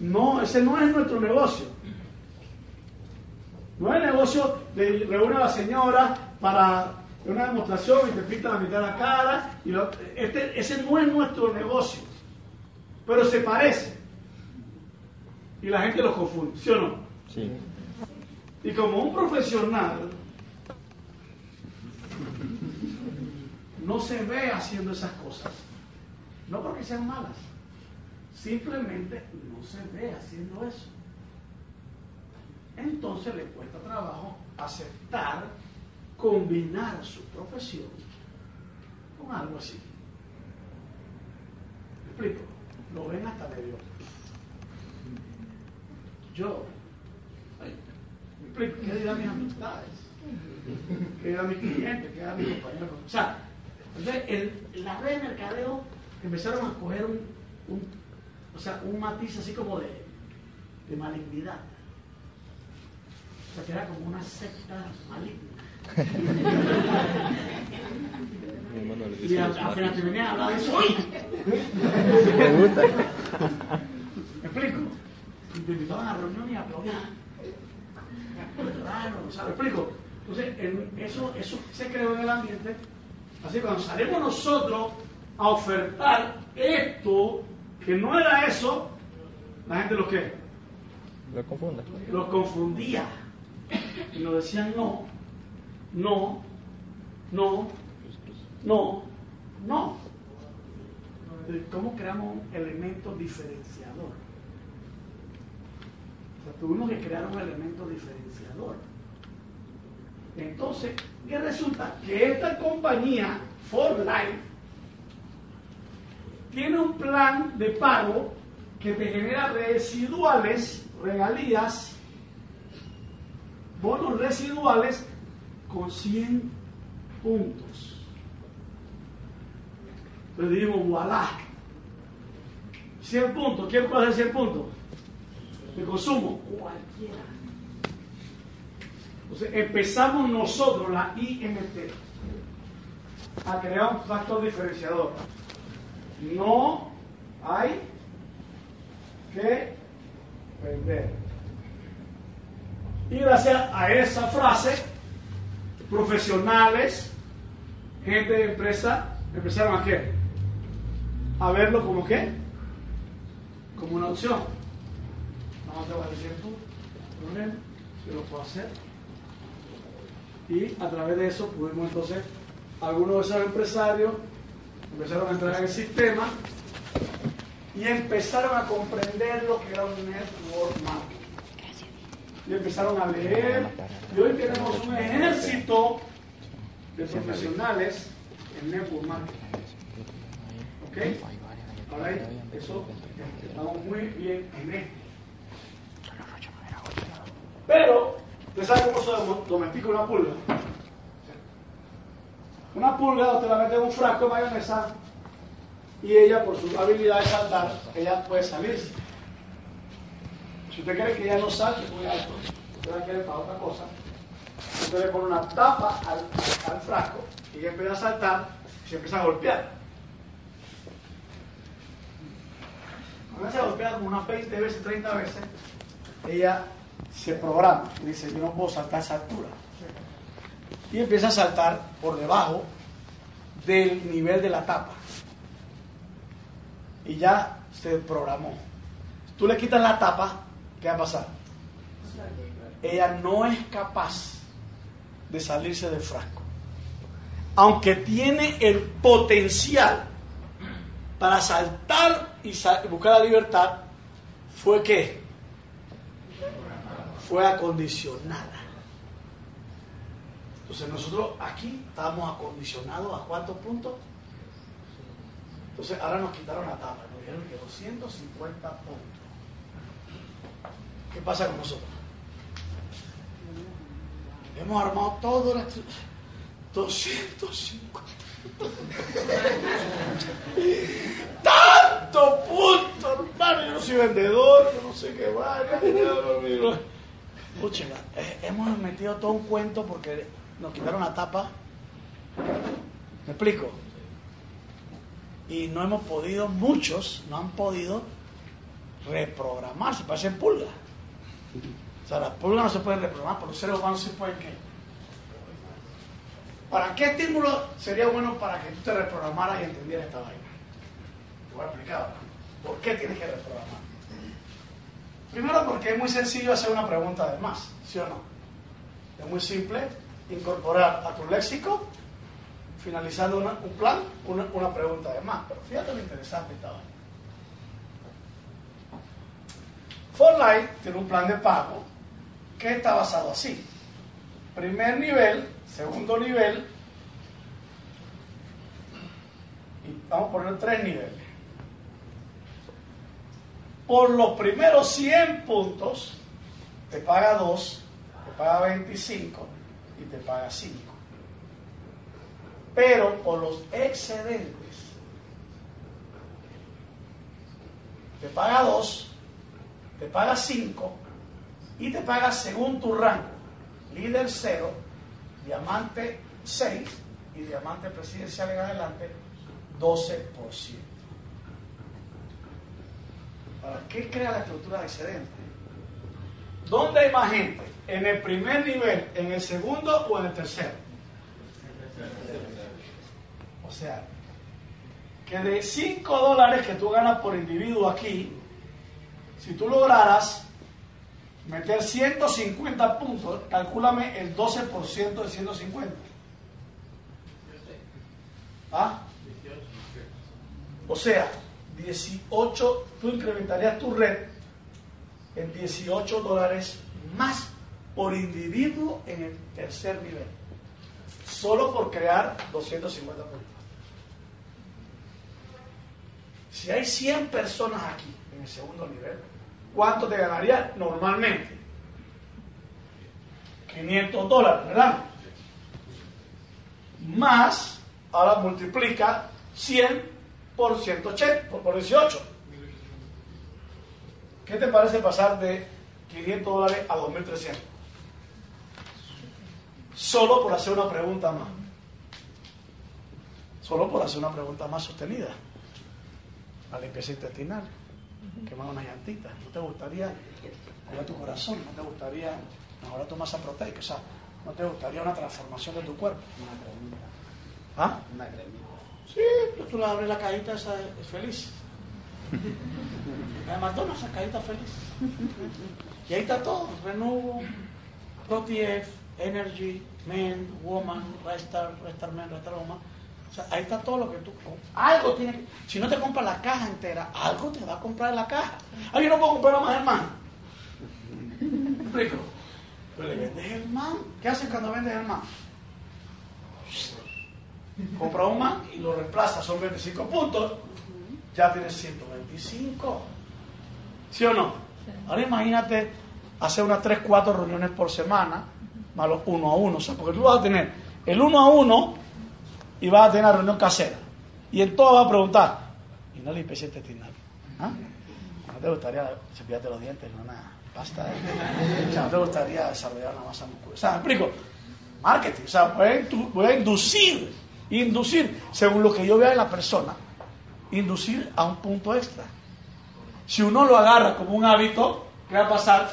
No, ese no es nuestro negocio. No es negocio de reúne a la señora para una demostración y te pinta la mitad de la cara. Y lo- este, ese no es nuestro negocio. Pero se parece. Y la gente lo confunde, ¿sí o no? Sí. Y como un profesional no se ve haciendo esas cosas, no porque sean malas, simplemente no se ve haciendo eso. Entonces le cuesta trabajo aceptar, combinar su profesión con algo así. ¿Me explico? Lo ven hasta medio. Yo ¿Me explico? ¿Qué dirán mis amistades? ¿Qué dirán mis clientes? ¿Qué dirán mis compañeros? O sea, entonces, el, la red de mercadeo empezaron a coger un, un- o sea, un matiz así como de, de malignidad. Sea, que era como una secta maligna. Y los matis. te venía a hablar de eso. ¡Uy! Me gusta. ¿Me explico? Y te invitaban a reunión y aplaudían. Raro, o sea, ¿me explico? Entonces, en- eso, eso se creó en el ambiente. Así que cuando salimos nosotros a ofertar esto, que no era eso, la gente lo que Lo confunda. los confundía. Y nos decían no, no, no, no, no. ¿Cómo creamos un elemento diferenciador? O sea, tuvimos que crear un elemento diferenciador. Entonces, ¿qué resulta? Que esta compañía, For Life, tiene un plan de pago que te genera residuales, regalías, bonos residuales con 100 puntos. Le dijimos, voilà. 100 puntos. ¿Quién puede hacer 100 puntos? De consumo. Cualquiera. Entonces empezamos nosotros, la IMT, a crear un factor diferenciador. No hay que vender. Y gracias a esa frase, profesionales, gente de empresa, empezaron a qué? A verlo como qué? Como una opción. No te vas a decir tú, problema, yo lo puedo hacer. Y a través de eso pudimos entonces, algunos de esos empresarios empezaron a entrar en el sistema y empezaron a comprender lo que era un network marketing. Y empezaron a leer. Y hoy tenemos un ejército de profesionales en network marketing. ¿Ok? Ahora eso estamos muy bien en esto. Pero, ¿usted sabe cómo se domestica una pulga? Una pulga usted la mete en un frasco de mayonesa y ella, por su habilidad de saltar, ella puede salirse. Si usted quiere que ella no salte muy alto, usted la quiere para otra cosa, usted le pone una tapa al, al frasco y ella empieza a saltar y se empieza a golpear. Cuando se golpea como unas 20 veces, 30 veces, ella se programa y dice, yo no puedo saltar a esa altura. Y empieza a saltar por debajo del nivel de la tapa. Y ya se programó. Tú le quitas la tapa, ¿qué va a pasar? Ella no es capaz de salirse del frasco. Aunque tiene el potencial para saltar y buscar la libertad, fue que fue acondicionada. Entonces nosotros aquí estamos acondicionados a cuántos puntos? Entonces ahora nos quitaron la tapa, nos dijeron que 250 puntos. ¿Qué pasa con nosotros? Hemos armado todo la 250. Tanto punto, hermano. Yo no soy vendedor, yo no sé qué vaya. Escúchela, eh, hemos metido todo un cuento porque nos quitaron la tapa. ¿Me explico? Y no hemos podido, muchos no han podido reprogramarse, parecen pulgas. O sea, las pulgas no se pueden reprogramar, pero los seres humanos sí pueden qué. ¿Para qué estímulo sería bueno para que tú te reprogramaras y entendieras esta vaina? Te voy a explicar. ¿Por qué tienes que reprogramar? Primero porque es muy sencillo hacer una pregunta de más, ¿sí o no? Es muy simple incorporar a tu léxico, finalizando un plan, una, una pregunta de más. Pero fíjate lo interesante esta vaina. Fortnite tiene un plan de pago que está basado así. Primer nivel, segundo nivel, y vamos a poner tres niveles. Por los primeros 100 puntos, te paga 2, te paga 25 y te paga 5. Pero por los excedentes, te paga 2, te paga 5 y te paga según tu rango. Líder 0, diamante 6 y diamante presidencial en adelante 12%. ¿Para qué crea la estructura de excedente? ¿Dónde hay más gente? ¿En el primer nivel, en el segundo o en el tercero? O sea, que de 5 dólares que tú ganas por individuo aquí, si tú lograras meter 150 puntos, calcúlame el 12% de 150. ¿Ah? O sea, 18, tú incrementarías tu red en 18 dólares más por individuo en el tercer nivel. Solo por crear 250 puntos. Si hay 100 personas aquí en el segundo nivel, ¿cuánto te ganaría normalmente? 500 dólares, ¿verdad? Más, ahora multiplica 100 por 180, por, por 18. ¿Qué te parece pasar de 500 dólares a 2300? Solo por hacer una pregunta más. Solo por hacer una pregunta más sostenida. La limpieza intestinal. Quemar una llantita. ¿No te gustaría cuidar tu corazón? ¿No te gustaría mejorar tu masa proteica? O sea, ¿No te gustaría una transformación de tu cuerpo? Una cremita. ¿Ah? Una cremita. Sí, pero tú le abres la cajita, esa es feliz. La de McDonald's, esa cajita feliz. Y ahí está todo: Renuvo, ProTF, Energy, Men, Woman, Restar, Restar Men, Restar Woman. Ahí está todo lo que tú. Algo tiene que. Si no te compras la caja entera, algo te va a comprar la caja. Ah, yo no puedo comprar más hermano. ¿Me explico? Pero le vendes el man. ¿Qué hacen cuando vendes el man? Compra un man y lo reemplaza, son 25 puntos, ya tienes 125. ¿Sí o no? Ahora imagínate hacer unas 3, 4 reuniones por semana, más los uno a uno. O sea, porque tú vas a tener el uno a uno y vas a tener la reunión casera. Y en todo vas a preguntar, ¿y no le el intestinal? ¿Ah? ¿No te gustaría cepillarte los dientes en una pasta? ¿eh? O sea, ¿no te gustaría desarrollar una masa muscular? O sea, ¿me explico? Marketing, o sea, voy a, inducir, inducir, según lo que yo vea en la persona, inducir a un punto extra. Si uno lo agarra como un hábito, ¿qué va a pasar?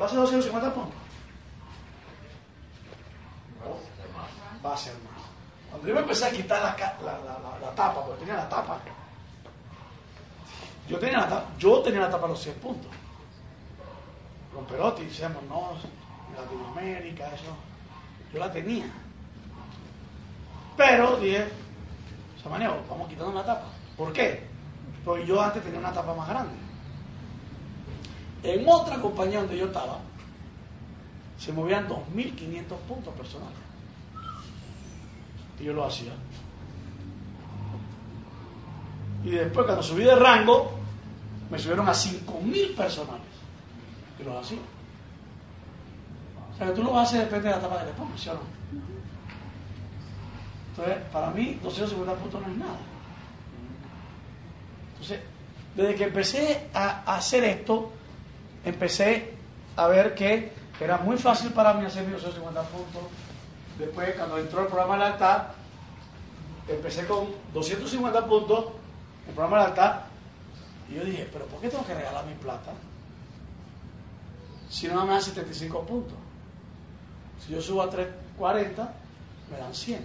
Va a ser 250 puntos. Va a ser. Cuando yo me empecé a quitar la, tapa, porque tenía la tapa, yo tenía la tapa, yo tenía la tapa a los 100 puntos. Con Perotti decíamos, no, Latinoamérica, eso, yo la tenía. Pero dije, Samaneo, vamos quitando la tapa. ¿Por qué? Porque yo antes tenía una tapa más grande. En otra compañía donde yo estaba, se movían 2.500 puntos personales. Y yo lo hacía. Y después, cuando subí de rango, me subieron a 5.000 personales. Y lo hacía. O sea, que tú lo haces depende de la tapa que le pongas, ¿sí o no? Entonces, para mí, 250 puntos no es nada. Entonces, desde que empecé a hacer esto, empecé a ver que era muy fácil para mí hacer mis 250 puntos. Después, cuando entró el programa de lealtad, empecé con 250 puntos, el programa de lealtad, y yo dije, pero ¿por qué tengo que regalar mi plata? Si no me dan 75 puntos. Si yo subo a 340, me dan 100.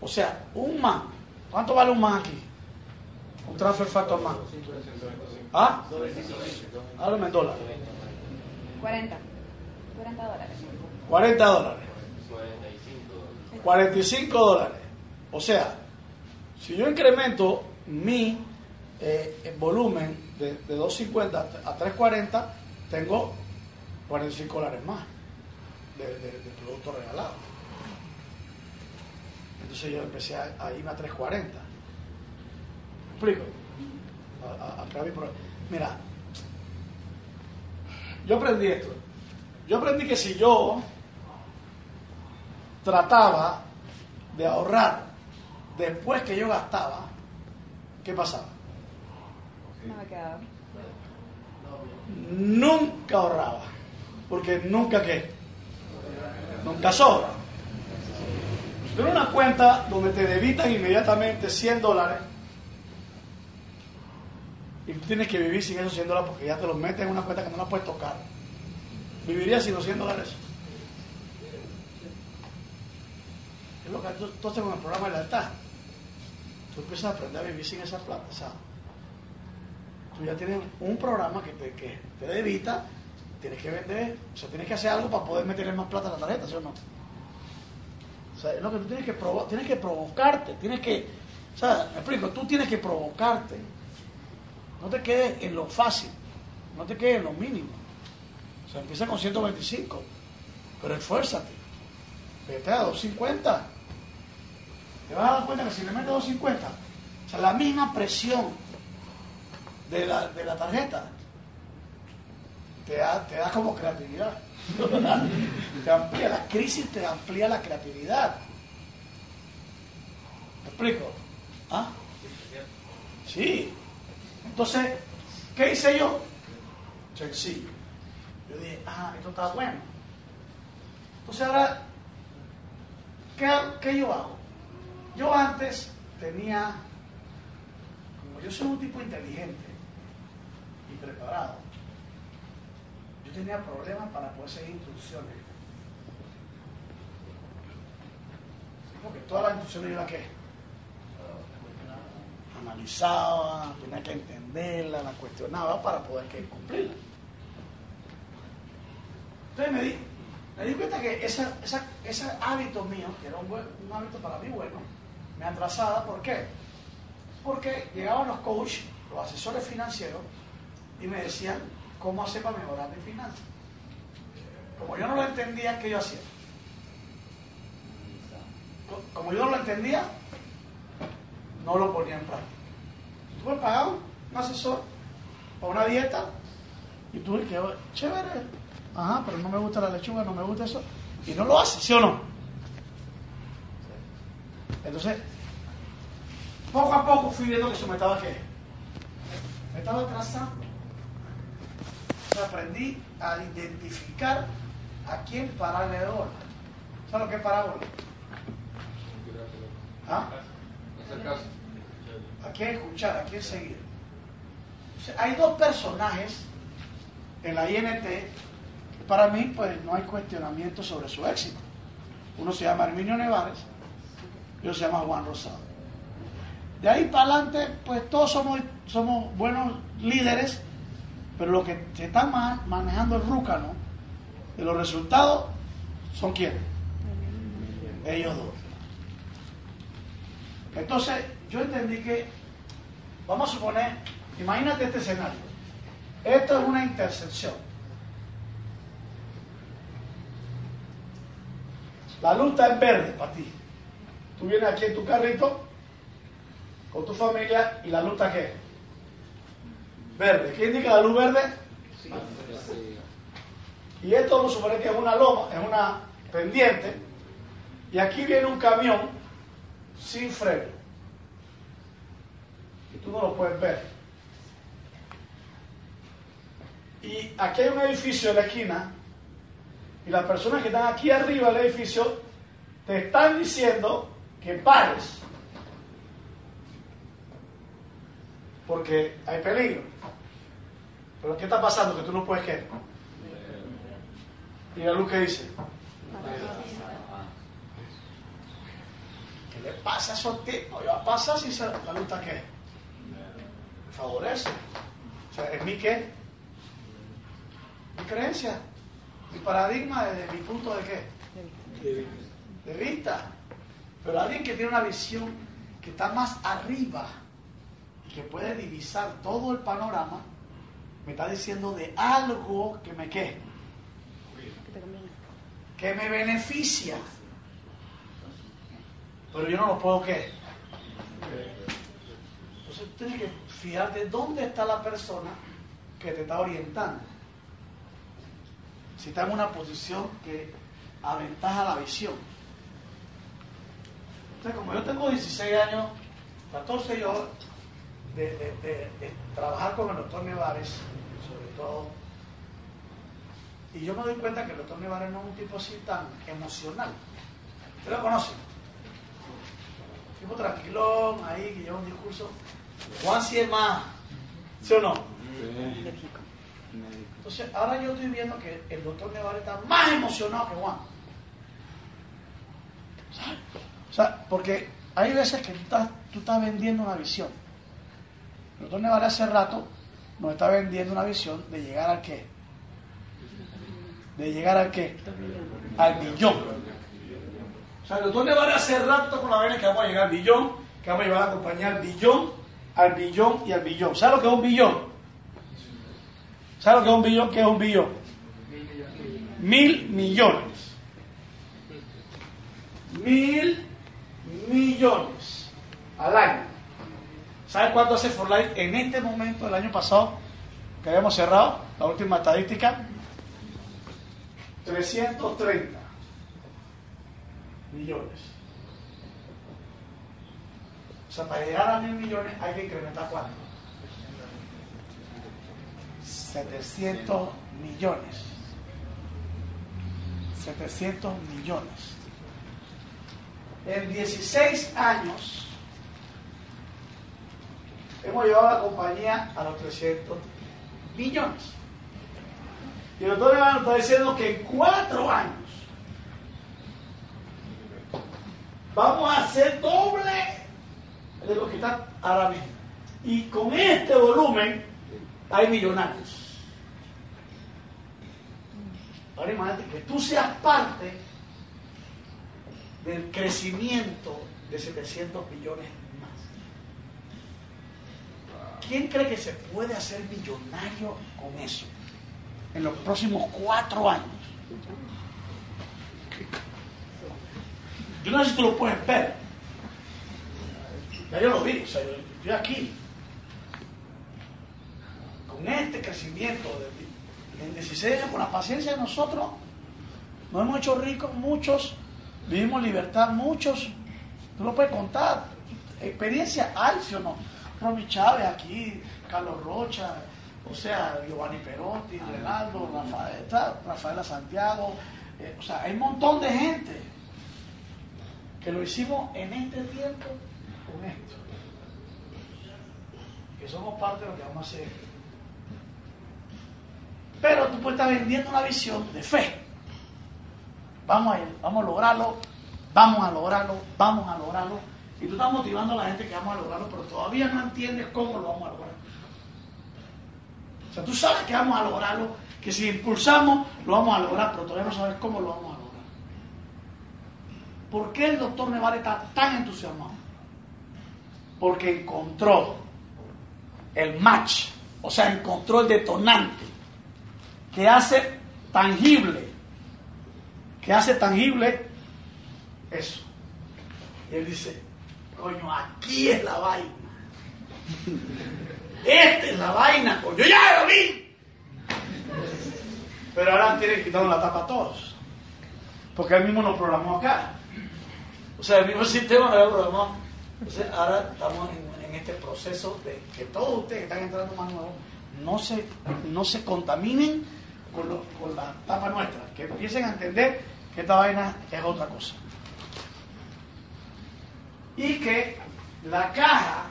O sea, un man. ¿Cuánto vale un man aquí? Un transfer factor man. ¿Ah? Háblame en dólares. 40. 40 dólares. 40 dólares. 45 dólares. O sea, si yo incremento mi eh, volumen de, de 250 a 340, tengo 45 dólares más de, de- de producto regalado. Entonces yo empecé a, a irme a 340. ¿Me explico? A, a- Mira, yo aprendí esto. Yo aprendí que si yo trataba de ahorrar después que yo gastaba, ¿qué pasaba? No. Nunca ahorraba. Porque nunca qué. Nunca sobra. Pero una cuenta donde te debitan inmediatamente 100 dólares y tú tienes que vivir sin esos 100 dólares porque ya te los meten en una cuenta que no la puedes tocar. ¿Vivirías sin los 100 dólares? Es tú, tú haces con el programa de lealtad. Tú empiezas a aprender a vivir sin esa plata. O tú ya tienes un programa que te, que te debita, tienes que vender, o sea, tienes que hacer algo para poder meterle más plata a la tarjeta, ¿sí o no? Sea, es lo que tú tienes que provocar, tienes que provocarte, tienes que, o sea, me explico, tú tienes que provocarte. No te quedes en lo fácil, no te quedes en lo mínimo. O sea, empieza con 125, pero esfuérzate. Vete a 250. Te vas a dar cuenta que si le metes 250, o sea, la misma presión de la, de la tarjeta te da, te da como creatividad. te amplía la crisis, te amplía la creatividad. ¿Me explico? ¿Ah? Sí. Entonces, ¿qué hice yo? Sencillo. Yo dije, ah, esto está bueno. Entonces ahora, ¿qué, qué yo hago? Yo antes tenía, como yo soy un tipo inteligente y preparado, yo tenía problemas para poder seguir instrucciones. Porque todas las instrucciones yo las que analizaba, tenía que entenderla, la cuestionaba para poder que cumplirla. Entonces me di, me di cuenta que ese esa, esa hábito mío, que era un hábito para mí bueno, me atrasaba. ¿Por qué? Porque llegaban los coaches, los asesores financieros, y me decían cómo hacer para mejorar mi finanzas. Como yo no lo entendía, ¿qué yo hacía? Co- Como yo no lo entendía, no lo ponía en práctica. Tú me un asesor o una dieta y tú dices, chévere, ajá, pero no me gusta la lechuga, no me gusta eso, y no lo haces, ¿sí o no? Entonces, poco a poco fui viendo que eso me estaba qué? Me estaba atrasando. O aprendí a identificar a quién pararle de bola. ¿Sabes lo que es parábola? ¿Ah? ¿A quién escuchar? ¿A quién seguir? Hay dos personajes en la INT que para mí pues no hay cuestionamiento sobre su éxito. Uno se llama Herminio Nevares y otro se llama Juan Rosado. De ahí para adelante pues todos somos, somos buenos líderes, pero los que se están ma- manejando el rúcano de los resultados son quiénes? Ellos dos. Entonces, yo entendí que, vamos a suponer, imagínate este escenario. Esto es una intersección. La luz está en verde para ti. Tú vienes aquí en tu carrito con tu familia y la luz está qué? Verde. ¿Qué indica la luz verde? Y esto vamos a suponer que es una loma, es una pendiente. Y aquí viene un camión sin freno. Y tú no lo puedes ver. Y aquí hay un edificio en la esquina. Y las personas que están aquí arriba del edificio te están diciendo que pares. Porque hay peligro. Pero ¿qué está pasando? Que tú no puedes qué. Y la luz que dice. ¿Qué le pasa a esos tipos? ¿Va a pasar si se- la luz está qué? Me favorece. O sea, es mi qué? Mi creencia. Mi paradigma desde mi punto de qué? De vista. Pero alguien que tiene una visión que está más arriba que puede divisar todo el panorama, me está diciendo de algo que me qué? Que me beneficia. Pero yo no lo puedo qué. Entonces tienes que fijarte dónde está la persona que te está orientando. Si está en una posición que aventaja la visión. Entonces, como yo tengo 16 años, 14 yo, de, de- de- trabajar con el doctor Nevares, sobre todo, y yo me doy cuenta que el doctor Nevares no es un tipo así tan emocional. ¿Usted lo conoce? Tipo tranquilón, ahí, que lleva un discurso. Juan sí es más, ¿sí o no? Entonces, ahora yo estoy viendo que el doctor Nevares está más emocionado que Juan. ¿Sabes? O sea, porque hay veces que tú estás, tú estás vendiendo una visión. El doctor Nevares hace rato nos está vendiendo una visión de llegar al qué. De llegar al qué. Al billón. O sea, el doctor Nevares hace rato con la vaina que vamos a llegar al billón, que vamos a llevar a la compañía al billón, al billón y al billón. ¿Sabes lo que es un billón? ¿Sabes lo que es un billón? ¿Qué es un billón? Mil millones. Mil millones. ¿Sabes cuánto hace Forlight en este momento del año pasado que habíamos cerrado? La última estadística. 330 millones. O sea, para llegar a mil millones hay que incrementar cuánto? 700 millones. 700 millones. En 16 años hemos llevado la compañía a los 300 millones. Y el doctor Iván está diciendo que en cuatro años vamos a hacer doble de lo que está ahora mismo. Y con este volumen hay millonarios. Ahora imagínate que tú seas parte del crecimiento de 700 millones. ¿Quién cree que se puede hacer millonario con eso en los próximos cuatro años? Yo no sé si tú lo puedes ver. Ya yo lo vi, yo estoy aquí. Con este crecimiento de, en 16 años, con la paciencia de nosotros, nos hemos hecho ricos muchos, vivimos libertad muchos. Tú lo puedes contar. Experiencia hay, ¿sí o no? Romy Chávez aquí, Carlos Rocha, o sea, Giovanni Perotti, Renaldo, Rafael, Rafaela Santiago, eh, o sea, hay un montón de gente que lo hicimos en este tiempo con esto. Que somos parte de lo que vamos a hacer. Pero tú puedes estar vendiendo una visión de fe. Vamos a ir, vamos a lograrlo, vamos a lograrlo, vamos a lograrlo. Y tú estás motivando a la gente que vamos a lograrlo, pero todavía no entiendes cómo lo vamos a lograr. O sea, tú sabes que vamos a lograrlo, que si impulsamos lo vamos a lograr, pero todavía no sabes cómo lo vamos a lograr. ¿Por qué el doctor Nevale está tan entusiasmado? Porque encontró el match, o sea, encontró el detonante que hace tangible, que hace tangible eso. Y él dice, coño, aquí es la vaina. Esta es la vaina, coño, ya lo vi. Pero ahora tienen que quitar la tapa a todos. Porque él mismo nos programó acá. O sea, el mismo sistema había programado. Entonces, ahora estamos en, en este proceso de que todos ustedes que están entrando más nuevos no se, no se contaminen con, lo- con la tapa nuestra, que empiecen a entender que esta vaina es otra cosa. Y que la caja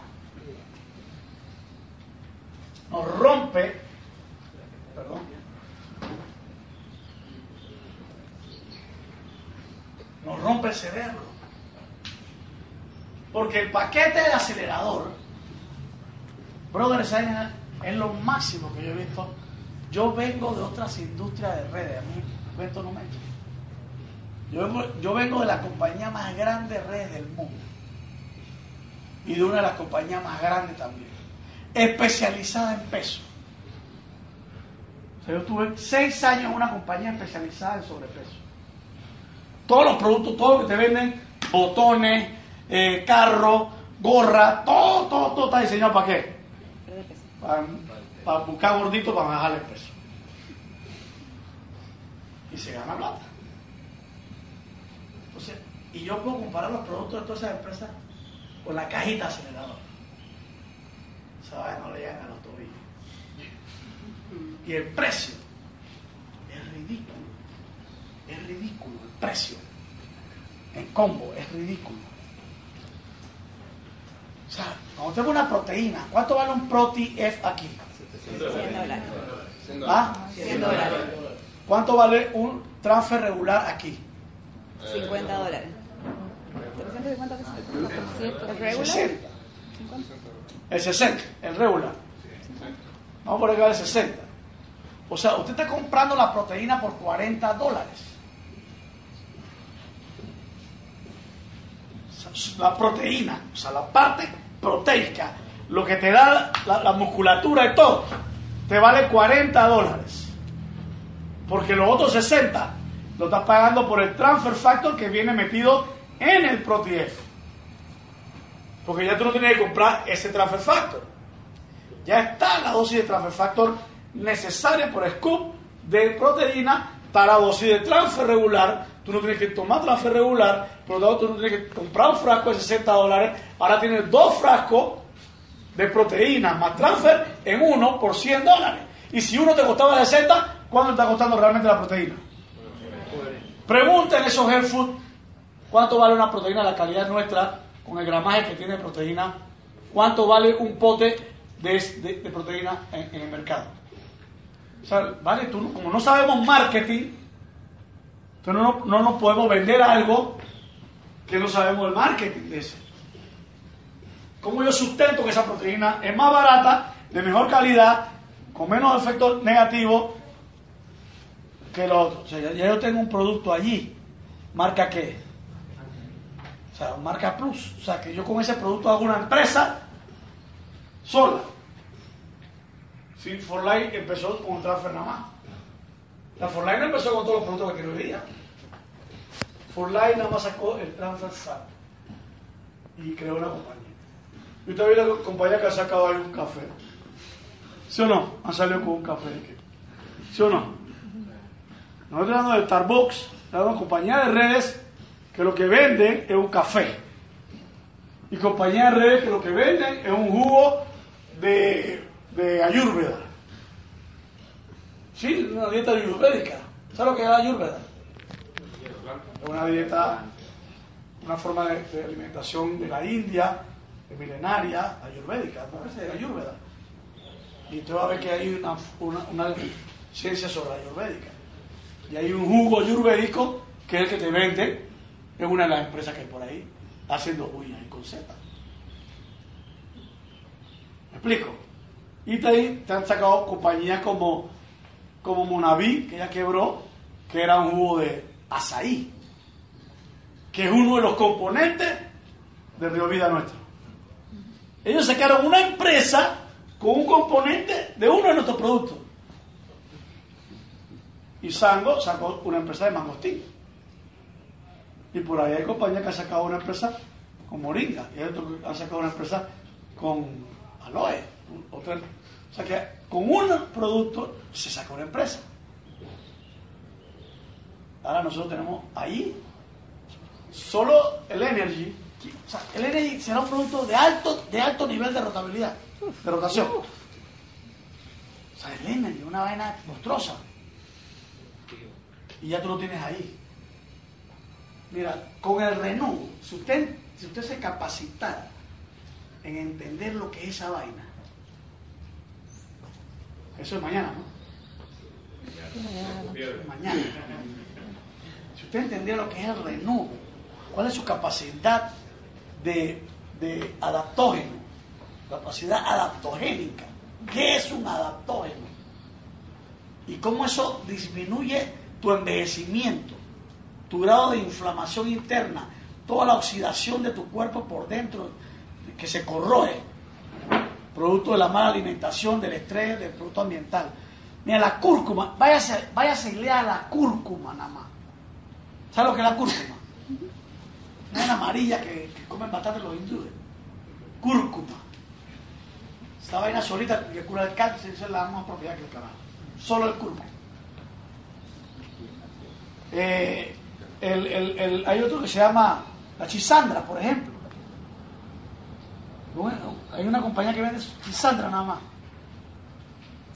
nos rompe, perdón, nos rompe el cerebro. Porque el paquete del acelerador, brother, es lo máximo que yo he visto. Yo vengo de otras industrias de redes, a mí esto no me. Yo yo vengo de la compañía más grande de redes del mundo. Y de una de las compañías más grandes también. Especializada en peso. Yo tuve seis años en una compañía especializada en sobrepeso. Todos los productos, todo lo que te venden, botones, eh, carro, gorra, todo, todo, todo está diseñado para qué? Para buscar gordito para bajar el peso. Y se gana plata. Entonces, y yo puedo comparar los productos de todas esas empresas con la cajita aceleradora. ¿Sabes? No le llegan a los tobillos. Y el precio es ridículo. Es ridículo el precio. En combo es ridículo. O sea, cuando tengo una proteína, ¿cuánto vale un Proti F aquí? 100 dólares. ¿Ah? 100 dólares. ¿Cuánto vale un transfer regular aquí? 50 dólares. 350 pesos. ¿El regular? 60. El 60, el regular. Vamos por acá el 60. O sea, usted está comprando la proteína por 40 dólares. La proteína, o sea, la parte proteica, lo que te da la, la musculatura y todo, te vale 40 dólares. Porque los otros 60 lo estás pagando por el transfer factor que viene metido en el ProTF. Porque ya tú no tienes que comprar ese transfer factor. Ya está la dosis de transfer factor necesaria por scoop de proteína para dosis de transfer regular. Tú no tienes que tomar transfer regular, por lo tanto tú no tienes que comprar un frasco de 60 dólares. Ahora tienes dos frascos de proteína más transfer en uno por 100 dólares. Y si uno te costaba 60, ¿cuánto está costando realmente la proteína? Pregunten esos health food cuánto vale una proteína de la calidad nuestra con el gramaje que tiene de proteína, cuánto vale un pote de, proteína en, el mercado. O sea, vale, tú, como no sabemos marketing, entonces no, no nos podemos vender algo que no sabemos el marketing de ese. ¿Cómo yo sustento que esa proteína es más barata, de mejor calidad, con menos efectos negativos que lo otro? O sea, ya, ya yo tengo un producto allí. ¿Marca qué? Marca plus. O sea, que yo con ese producto hago una empresa sola. Sí, Forlay empezó con transfer nada más. La Forlay no empezó con todos los productos que día. Forlay nada más sacó el transfer y creó una compañía. Y usted ve la compañía que ha sacado ahí un café. ¿Sí o no? Han salido con un café. ¿Sí o no? Nosotros hablando de Starbucks, de compañía de redes que lo que venden es un café. Y compañía de redes que lo que venden es un jugo de, de ayurveda. Sí, una dieta ayurvédica. ¿Sabes lo que es la ayurveda? Es una dieta, una forma de, alimentación de la India, milenaria, ayurvédica, ¿no? Ayurveda. Y usted va a ver que hay una, una, una ciencia sobre la ayurvédica. Y hay un jugo ayurvédico que es el que te vende en una de las empresas que hay por ahí, haciendo uñas y con Z. ¿Me explico? Y de ahí te han sacado compañías como, como Monaví, que ya quebró, que era un jugo de azaí, que es uno de los componentes de Río Vida Nuestro. Ellos sacaron una empresa con un componente de uno de nuestros productos. Y Sango sacó una empresa de mangostín. Y por ahí hay compañías que han sacado una empresa con moringa. Y hay otros que han sacado una empresa con aloe. Otra, o sea que con un producto se saca una empresa. Ahora nosotros tenemos ahí solo el energy. O sea, el energy será un producto de alto, de alto nivel de rotabilidad, de rotación. O sea, el energy, una vaina monstruosa. Y ya tú lo tienes ahí. Mira, con el Renault, si usted, si usted se capacitara en entender lo que es esa vaina, eso es mañana, ¿no? Mañana. Si usted entendiera lo que es el Renault, cuál es su capacidad de, de adaptógeno, capacidad adaptogénica, ¿qué es un adaptógeno? Y cómo eso disminuye tu envejecimiento, tu grado de inflamación interna, toda la oxidación de tu cuerpo por dentro que se corroe, producto de la mala alimentación, del estrés, del producto ambiental. Mira, la cúrcuma, váyase, váyase a leer a la cúrcuma nada más. ¿Sabes lo que es la cúrcuma? Una amarilla que, que comen bastante los hindúes. Cúrcuma. Esta vaina solita que cura el cáncer, esa es la más propiedad que el carajo. Solo el cúrcuma. Eh, el, el, el, hay otro que se llama la chisandra, por ejemplo. Bueno, hay una compañía que vende chisandra nada más.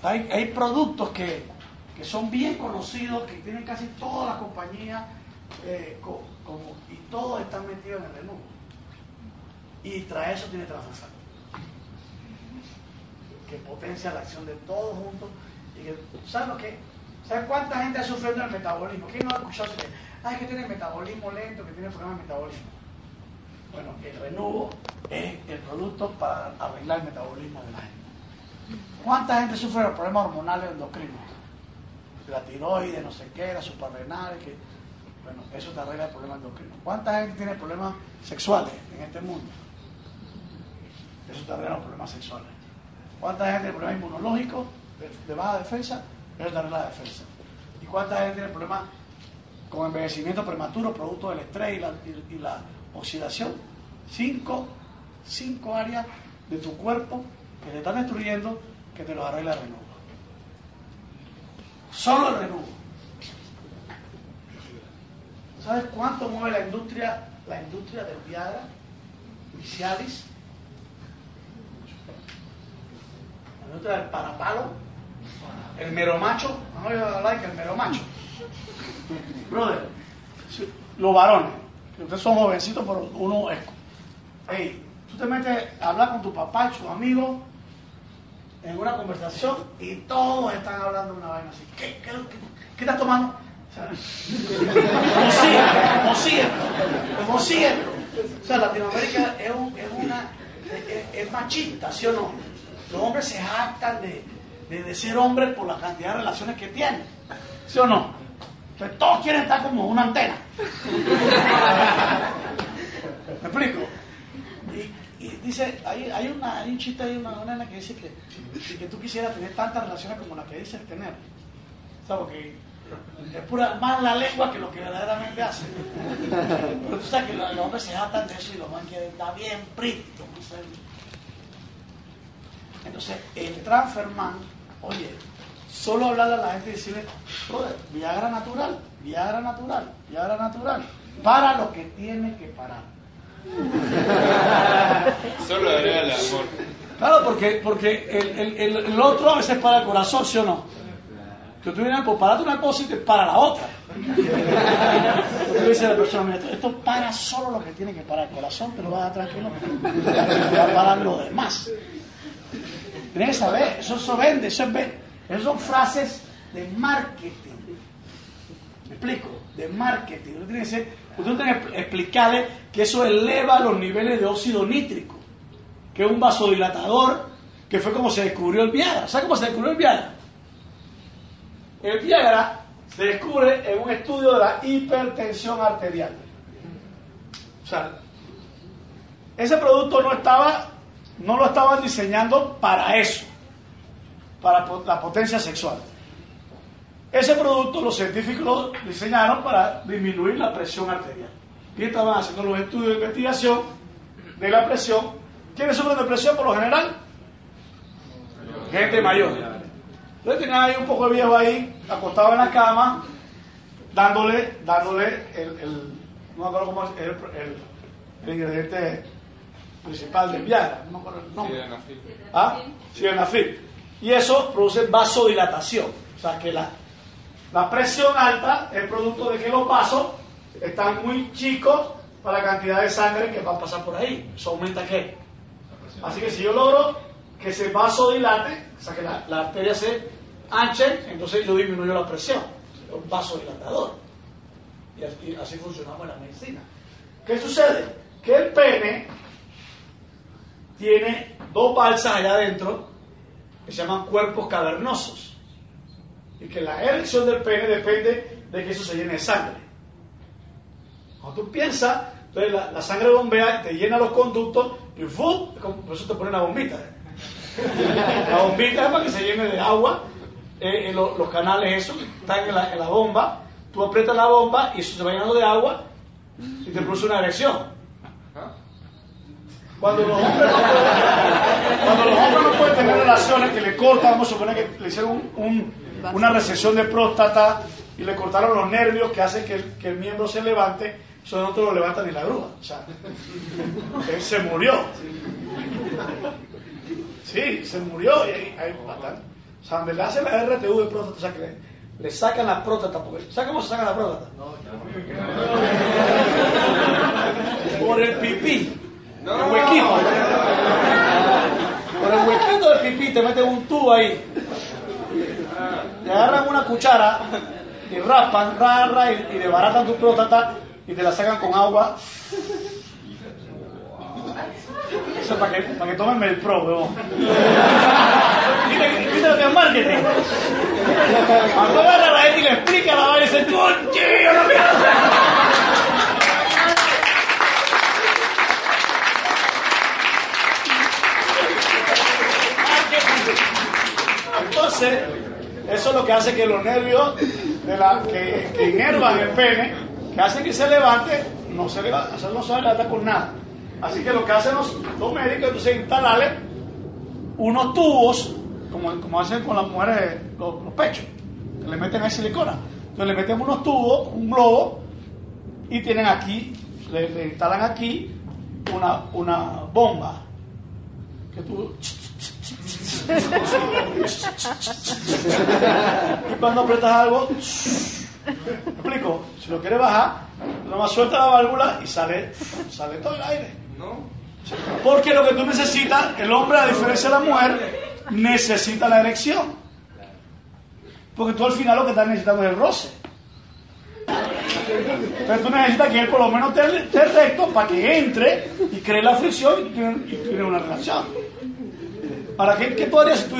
Hay, hay productos que, que, son bien conocidos, que tienen casi todas las compañías, eh, y todos están metidos en el menú. Y tras eso tiene transversal. Que potencia la acción de todos juntos. Y que, ¿Sabes lo que? ¿Sabes cuánta gente ha sufrido del metabolismo? ¿Quién no ha escuchado? Ay, que tiene metabolismo lento, que tiene problemas de metabolismo. Bueno, el renuvo es el producto para arreglar el metabolismo de la gente. ¿Cuánta gente sufre de problemas hormonales endocrinos? La tiroides, no sé qué, la suprarrenal, que... Bueno, eso te arregla el problema endocrino. ¿Cuánta gente tiene problemas sexuales en este mundo? Eso te arregla los problemas sexuales. ¿Cuánta gente tiene problemas inmunológicos, de baja defensa? Arregla la defensa. ¿Y cuánta gente tiene problemas con envejecimiento prematuro, producto del estrés y la, y, y oxidación? Cinco, cinco áreas de tu cuerpo que te están destruyendo que te los arregla el renuvo. Solo el renuvo. ¿Sabes cuánto mueve la industria, la industria del Viagra, Vicialis? La industria del parapalo, el meromacho, no yo like el meromacho. Brother, los varones, que ustedes son jovencitos, pero uno es. Hey, tú te metes a hablar con tu papá y sus amigos en una conversación y todos están hablando de una vaina así. ¿Qué, qué, qué, qué estás tomando? Como siguen. O sea, Latinoamérica es, un- es una, es, es machista, ¿sí o no? Los hombres se jactan de, de, de ser hombres por la cantidad de relaciones que tienen, ¿sí o no? Entonces todos quieren estar como una antena. ¿Me explico? Y, dice, hay, hay, una, hay un chiste, hay una, nena que dice que, que tú quisieras tener tantas relaciones como las que dices tener. O sea, porque es pura más la lengua que lo que verdaderamente hace. Pero tú sabes que los, hombres se jatan de eso y los van quieren estar bien prito. ¿no sé. Entonces, el transferman, oye, solo hablarle a la gente y decirle, brother, Viagra natural, Viagra natural, Viagra natural, para lo que tiene que parar. Solo agrega el amor. Claro, porque, porque el, el- el- otro a veces para el corazón, ¿sí o no? Que tú vienes, pues parate una cosa y te para la otra. Tú dices a la persona, mira, esto- esto para solo lo que tiene que parar el corazón, te lo vas a dar tranquilo, te va a parar lo demás. Tienes que saber, eso, eso vende, eso es ve- Esas son frases de marketing. ¿Me explico? De marketing. Usted tiene que, tiene que explicarle que eso eleva los niveles de óxido nítrico, que es un vasodilatador, que fue como se descubrió el Viagra. ¿Sabe cómo se descubrió el Viagra? El Viagra se descubre en un estudio de la hipertensión arterial. O sea, ese producto no estaba, no lo estaban diseñando para eso, para la potencia sexual. Ese producto los científicos lo diseñaron para disminuir la presión arterial. Y estaban haciendo los estudios de investigación de la presión. ¿Quiénes sufren de presión por lo general? Gente mayor. Entonces tenían ahí un poco de viejo ahí, acostado en la cama, dándole, dándole el, el- no me acuerdo cómo es el ingrediente principal del Viagra, no me acuerdo el nombre. Sildenafil. ¿Ah? Sildenafil. Y eso produce vasodilatación. O sea que la, la presión alta es producto de que los vasos están muy chicos para la cantidad de sangre que va a pasar por ahí. Eso aumenta qué? Así que si yo logro que ese vaso dilate, o sea que la, la arteria se anche, entonces yo disminuyo la presión. Es un vasodilatador. Y así, así funcionamos en la medicina. ¿Qué sucede? Que el pene tiene dos balsas allá adentro que se llaman cuerpos cavernosos. Y que la erección del pene depende de que eso se llene de sangre. Cuando tú piensas, entonces la, sangre bombea, te llena los conductos y ¡fum! por eso te pone una bombita. La bombita es para que se llene de agua. eh, eh, lo- los canales esos están en la, en la bomba, tú aprietas la bomba y eso se va llenando de agua y te produce una erección. Cuando los hombres no pueden, cuando los hombres no pueden tener relaciones que le cortan, vamos a suponer que le hicieron un- un- una recesión de próstata y le cortaron los nervios que hacen que el, que el miembro se levante, eso no te lo levanta ni la grúa. O sea, él se murió. Sí, se murió y hay bastante. O sea, le hacen la RTU de próstata, o sea, que le, le sacan la próstata. Porque, ¿Sabes cómo se saca la próstata? Por el pipí. El huequito. Por el huequito del pipí te meten un tubo ahí. Te agarran una cuchara y raspan, ra, y, y desbaratan tu próstata y te la sacan con agua. Eso es para que, para que tomen el pro, weón. ¿Viste, que- viste lo que es marketing? Cuando agarra la gente y le explica la vaina y dice, ¡Conchillo, la mierda! Eso es lo que hace que los nervios que, que inervan el pene, que hacen que se levante, no se levanta, o sea, no se levanta con nada. Así que lo que hacen los, los médicos entonces es instalarle unos tubos, como, como hacen con las mujeres los, los pechos, que le meten ahí silicona. Entonces le meten unos tubos, un globo, y tienen aquí, le, instalan aquí una, una bomba. Que tú y cuando apretas algo, ¿me explico? Si lo quieres bajar, nomás suelta la válvula y sale, sale todo el aire. Porque lo que tú necesitas, el hombre, a diferencia de la mujer, necesita la erección. Porque tú al final lo que estás necesitando es el roce. Pero tú necesitas que él por lo menos esté esté recto para que entre y cree la fricción y y tiene una relación. ¿Para qué tú harías si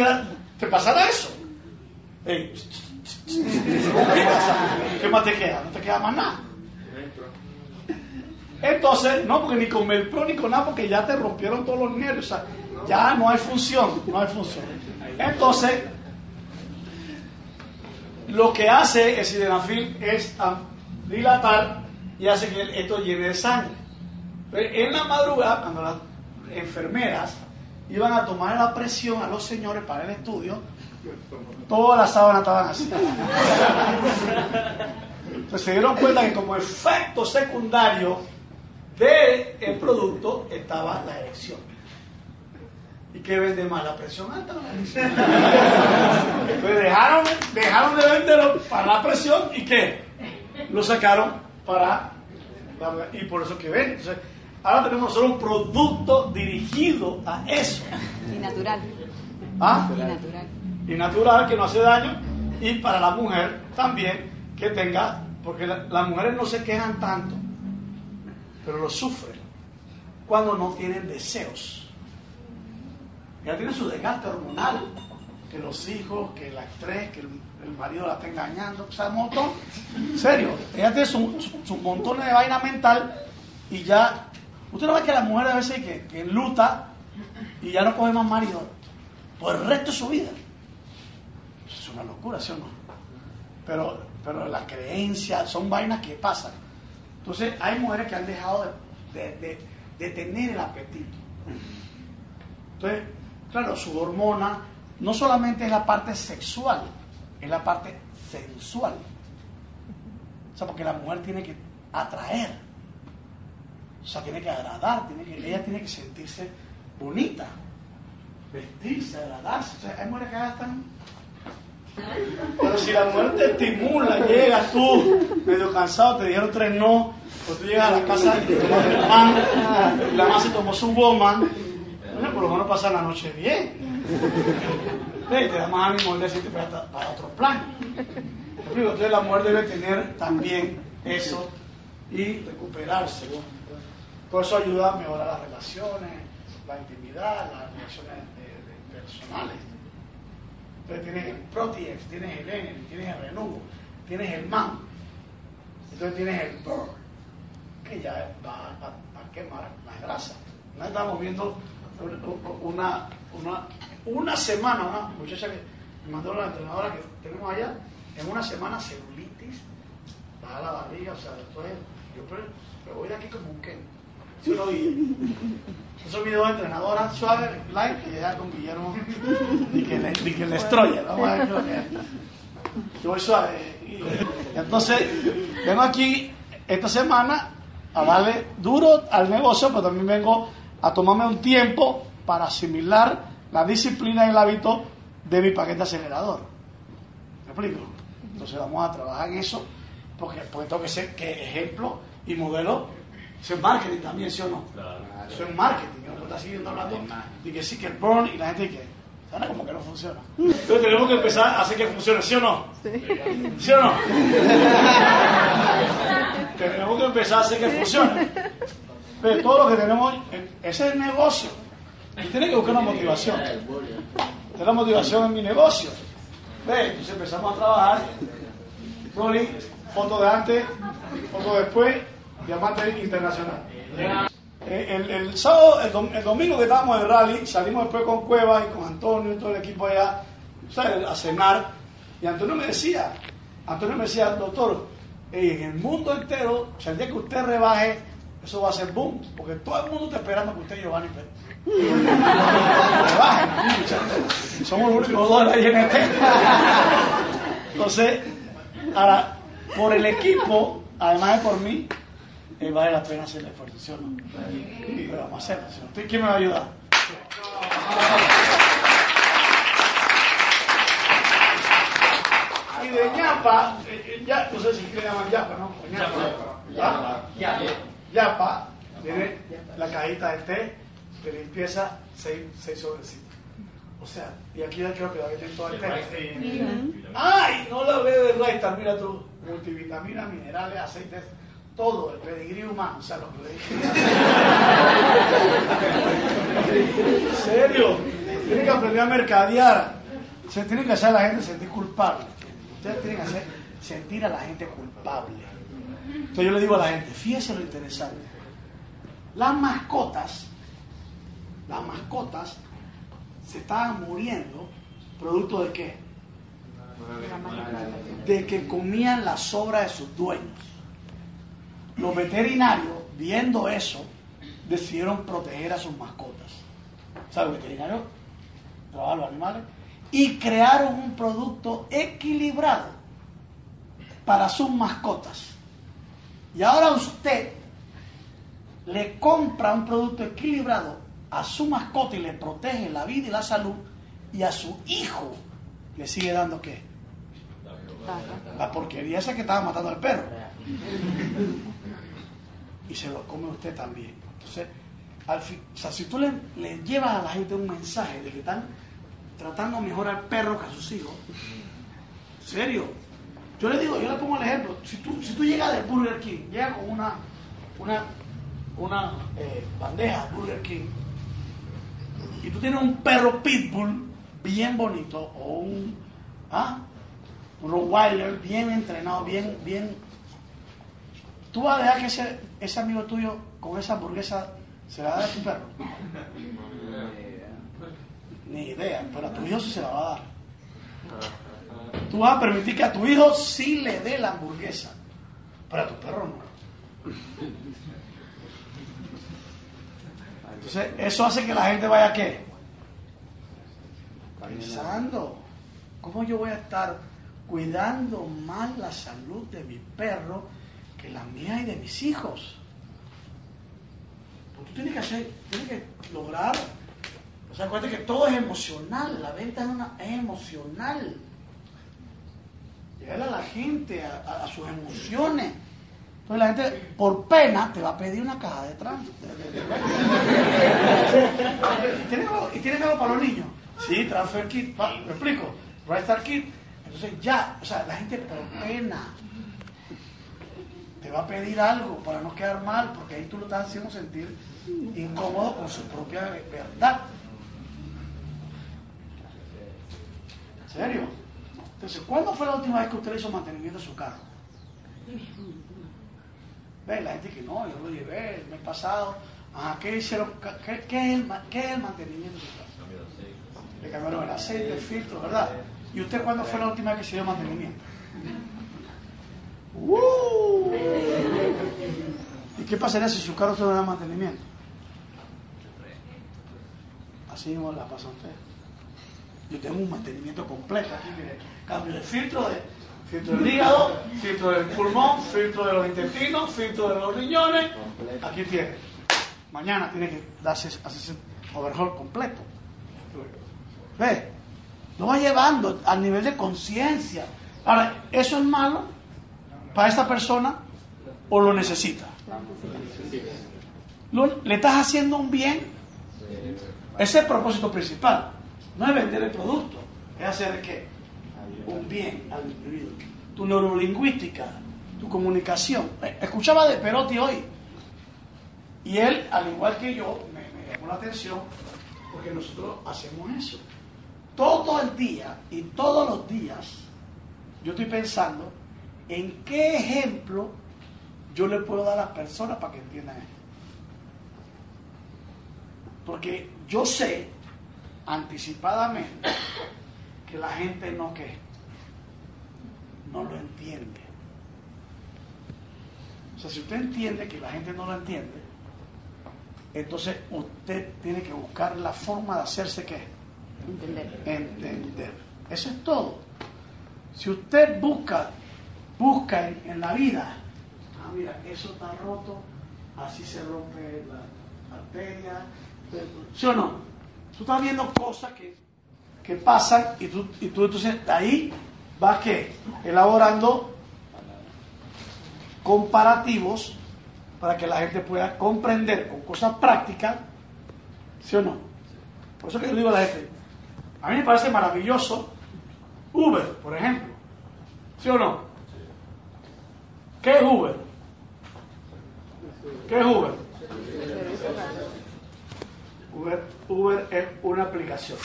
te pasara eso? ¿Qué más te queda? No te queda más nada. Entonces, no, porque ni con Melpro ni con nada, porque ya te rompieron todos los nervios. Ya no hay función, no hay función. Entonces, lo que hace el sildenafil es dilatar y hace que esto llene de sangre. En la madrugada, cuando las enfermeras iban a tomar la presión a los señores para el estudio, todas las sábanas estaban así. Entonces se dieron cuenta que como efecto secundario del producto estaba la erección. ¿Y qué vende más? ¿La presión alta la erección? Entonces dejaron, dejaron de venderlo para la presión y ¿qué? Lo sacaron para... y por eso que vende. Entonces, ahora tenemos solo un producto dirigido a eso. Y natural. ¿Ah? Y natural. y natural que no hace daño y para la mujer también que tenga porque la- las mujeres no se quejan tanto pero lo sufren cuando no tienen deseos ya tienen su desgaste hormonal que los hijos que la estrés que el, el marido la está engañando o sea un montón en serio ella tiene su, su, su montón de vaina mental y ya usted no ve que la mujer a veces que, que luta y ya no coge más marido por el resto de su vida es una locura, ¿sí o no? Pero, pero la creencia son vainas que pasan. Entonces, hay mujeres que han dejado de, de- de- de tener el apetito. Entonces, claro, su hormona no solamente es la parte sexual, es la parte sensual. O sea, porque la mujer tiene que atraer. O sea, tiene que agradar, ella tiene que sentirse bonita, vestirse, agradarse. O sea, hay mujeres que ya están pero si la mujer te estimula, llegas tú medio cansado, te dijeron tres no, pues tú llegas a la casa y tomas la mamá se tomó su woman, bueno, por lo menos pasa la noche bien. Te da más ánimo el siguiente para, para otro plan. Entonces la mujer debe tener también eso y recuperarse. Por eso ayuda a mejorar las relaciones, la intimidad, las relaciones personales. Entonces tienes el Protex, tienes el Energy, tienes el Renuvo, tienes el MAN. Entonces tienes el Burn, que ya va a, quemar la grasa. Una estábamos viendo una, una, una semana, una muchacha que me mandó la entrenadora que tenemos allá, en una semana celulitis, baja la barriga, o sea, después yo pero, voy de aquí como un Ken. ¿Sí o no? Y esos videos de entrenadora suave, light, que llega con Guillermo y que le, y que le es es. Yo voy suave. Entonces, vengo aquí esta semana a darle duro al negocio, pero también vengo a tomarme un tiempo para asimilar la disciplina y el hábito de mi paquete acelerador. ¿Me explico? Entonces vamos a trabajar en eso, porque, porque tengo que ser que ejemplo y modelo. Eso es marketing también, ¿sí o no? Eso es marketing, no puedo estar siguiendo hablando de que sí que el burn y la gente que suena como que no funciona. Entonces tenemos que empezar a hacer que funcione, ¿sí o no? ¿Sí o no? tenemos que empezar a hacer que funcione. Pero todo lo que tenemos, ese es el negocio. Y tiene que buscar una motivación. Esta es la motivación en mi negocio. ¿Ve? Entonces empezamos a trabajar. Rolling, foto de antes, foto después, diamante internacional. Eh, El, sábado, el, dom- el domingo que estábamos en rally, salimos después con Cuevas y con Antonio y todo el equipo allá, a cenar. Y Antonio me decía, Antonio me decía, doctor, en el mundo entero, o sea, el día que usted rebaje, eso va a ser boom, porque todo el mundo está esperando que usted y Giovanni rebajen. Somos los únicos dos ahí en este. Entonces, ahora, por el equipo, además de por mí, eh, vale la pena hacer el esfuerzo, ¿sí o no? Pero vamos a hacerlo. ¿sí? ¿Usted ¿Quién me va a ayudar? Y de ñapa, eh, eh, ya, no sé si le llaman ñapa, ¿no? ñapa. ¿Ah? Yapa tiene la cajita de té de limpieza, seis, seis sobrecitos. O sea, y aquí ya creo que la venden todo el. Ujú. ¡Ay! No la hablé de Raystar, mira tú. Multivitaminas, minerales, aceites, todo, el pedigrí humano, o sea, lo que le dije. ¿En serio? Tienen que aprender a mercadear. Se tienen que hacer a la gente sentir culpable. Ustedes tienen que hacer sentir a la gente culpable. Entonces yo le digo a la gente, fíjese lo interesante. Las mascotas, las mascotas se estaban muriendo producto de qué? De que comían la sobra de sus dueños. Los veterinarios, viendo eso, decidieron proteger a sus mascotas. O sea, los veterinarios trabajan los animales y crearon un producto equilibrado para sus mascotas. Y ahora usted le compra un producto equilibrado a su mascota y le protege la vida y la salud y a su hijo le sigue dando qué? La porquería esa que estaba matando al perro. Y se lo come usted también. Entonces, al fin, si tú le, le llevas a la gente un mensaje de que están tratando mejor al perro que a sus hijos, ¿en serio? Yo le digo, yo le pongo el ejemplo. Si tú, si tú llegas de Burger King, llegas con una, una, una eh, bandeja Burger King y tú tienes un perro pitbull bien bonito o un, ¿ah? un Rottweiler bien entrenado, bien, bien... ¿Tú vas a dejar que ese, ese amigo tuyo con esa hamburguesa se la dé a tu perro? Ni idea, pero a tu hijo sí se la va a dar. Tú vas a permitir que a tu hijo sí le dé la hamburguesa, pero a tu perro no. Entonces, eso hace que la gente vaya a qué? Pensando, ¿cómo yo voy a estar cuidando más la salud de mi perro que la mía y de mis hijos? Pues tú tienes que hacer, tienes que lograr. O sea, acuérdate que todo es emocional, la venta es, una, es emocional. Llegar a la gente, a, sus emociones. Entonces la gente, por pena, te va a pedir una caja de trans. ¿Y tienes algo, para los niños? Sí, transfer kit, va, ¿me explico? Right kit. Entonces ya, o sea, la gente por pena te va a pedir algo para no quedar mal, porque ahí tú lo estás haciendo sentir incómodo con su propia verdad. ¿En serio? Entonces, ¿cuándo fue la última vez que usted le hizo mantenimiento a su carro? Ve, la gente que no, yo lo llevé el mes pasado. Ajá, ¿qué hicieron? ¿Qué, qué es, el, ma- qué es el mantenimiento de su carro? Le cambiaron el aceite, el filtro, ¿verdad? ¿Y usted cuándo fue la última vez que se dio mantenimiento? ¿Y qué pasaría si su carro no da mantenimiento? Así mismo la pasa usted. Yo tengo un mantenimiento completo aquí, mire. Cambio de filtro, de, filtro del hígado, filtro del pulmón, filtro de los intestinos, filtro de los riñones. Aquí tiene. Mañana tiene que darse hacerse overhaul completo. ¿Ve? Lo va llevando al nivel de conciencia. Ahora, ¿eso es malo para esta persona o lo necesita? ¿Le estás haciendo un bien? Ese es el propósito principal. No es vender el producto, es hacer qué? Un bien al individuo. Tu neurolingüística, tu comunicación. Eh, Escuchaba de Perotti hoy. Y él, al igual que yo, me llamó la atención porque nosotros hacemos eso. Todo el día y todos los días, yo estoy pensando en qué ejemplo yo le puedo dar a las personas para que entiendan esto. Porque yo sé anticipadamente que la gente no que no lo entiende. O sea, si usted entiende que la gente no lo entiende, entonces usted tiene que buscar la forma de hacerse que Entender. entender. Eso es todo. Si usted busca, busca en, la vida, ah, mira, eso está roto, así se rompe la arteria, ¿sí o no? Tú estás viendo cosas que, que pasan y tú, y tú entonces ahí vas que elaborando comparativos para que la gente pueda comprender con cosas prácticas, ¿sí o no? Por eso que yo digo a la gente, A mí me parece maravilloso Uber, por ejemplo. ¿Sí o no? ¿Qué es Uber? ¿Qué es Uber? Uber, Uber es una aplicación.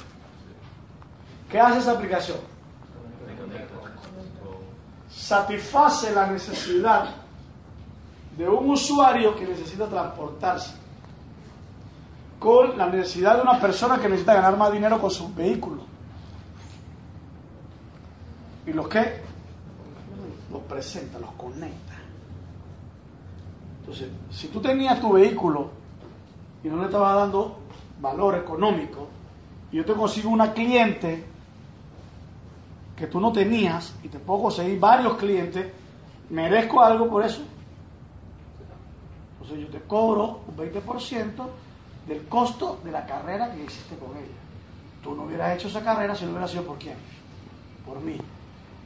¿Qué hace esa aplicación? Satisface la necesidad de un usuario que necesita transportarse con la necesidad de una persona que necesita ganar más dinero con su vehículo. ¿Y los qué? Los presenta, los conecta. Entonces, si tú tenías tu vehículo y no le estabas dando valor económico, y yo te consigo una cliente que tú no tenías y te puedo conseguir varios clientes, ¿merezco algo por eso? Entonces yo te cobro un 20% del costo de la carrera que hiciste con ella. Tú no hubieras hecho esa carrera si no hubiera sido por quién? Por mí.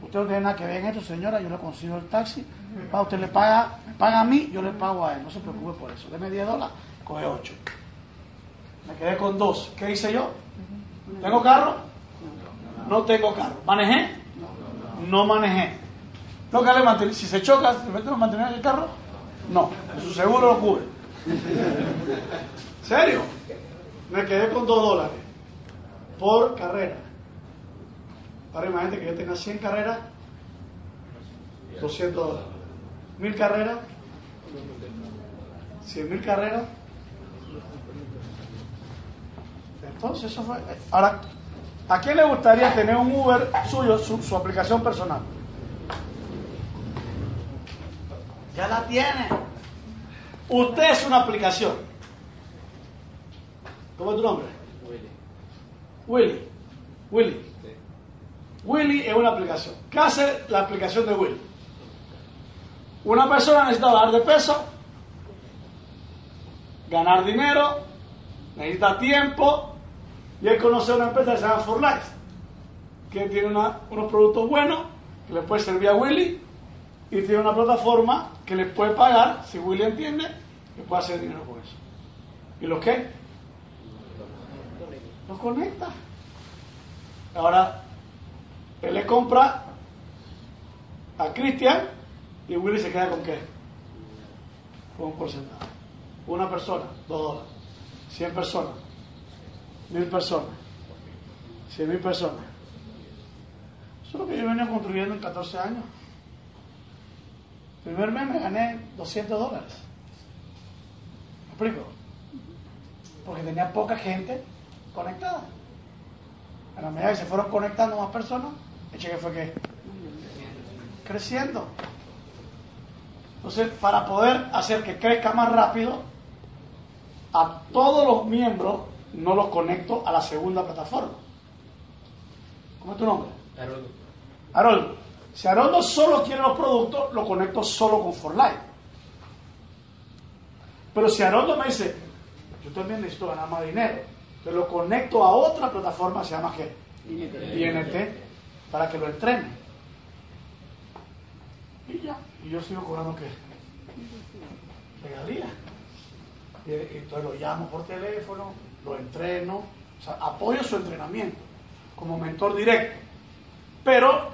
Usted no tiene nada que ver en esto, señora, yo le consigo el taxi, usted le paga, me paga a mí, yo le pago a él, no se preocupe por eso. Deme 10 dólares, coge 8. Me quedé con 2. ¿Qué hice yo? ¿Tengo carro? No tengo carro. ¿Manejé? No manejé. Tengo que darle manten- Si se choca, ¿se mete los mantener el carro? No, su seguro lo cubre. ¿Serio? Me quedé con 2 dólares por carrera. Ahora imagínate que yo tenga 100 carreras, 200 dólares. 1000 carreras, 100 mil carreras. Entonces, eso fue. Ahora, ¿a quién le gustaría tener un Uber suyo, su, su aplicación personal? Ya la tiene. Usted es una aplicación. ¿Cómo es tu nombre? Willy. Willy. Willy es una aplicación. ¿Qué hace la aplicación de Willy? Una persona necesita bajar de peso, ganar dinero, necesita tiempo, y él conoce una empresa que se llama For Life, que tiene unos productos buenos que le puede servir a Willy y tiene una plataforma que le puede pagar, si Willy entiende, que puede hacer dinero con eso. ¿Y los qué? Los conecta. Ahora, él le compra a Cristian y Willy se queda con qué? Con un porcentaje. Una persona, dos dólares. Cien personas, mil personas, cien mil personas. Eso es lo que yo venía construyendo en 14 años. Primer mes me gané 200 dólares. ¿Me explico? Porque tenía poca gente conectada. A la medida que se fueron conectando más personas, el cheque fue que creciendo. Entonces, para poder hacer que crezca más rápido, a todos los miembros no los conecto a la segunda plataforma. ¿Cómo es tu nombre? Haroldo. Si Haroldo solo quiere los productos, lo conecto solo con ForLife. Pero si Haroldo me dice, yo también necesito ganar más dinero, te lo conecto a otra plataforma, se llama ¿qué? INT, para que lo entrene. Y ya, y yo sigo cobrando qué? Regalía. Y, y entonces lo llamo por teléfono, lo entreno, o sea, apoyo su entrenamiento como mentor directo. Pero,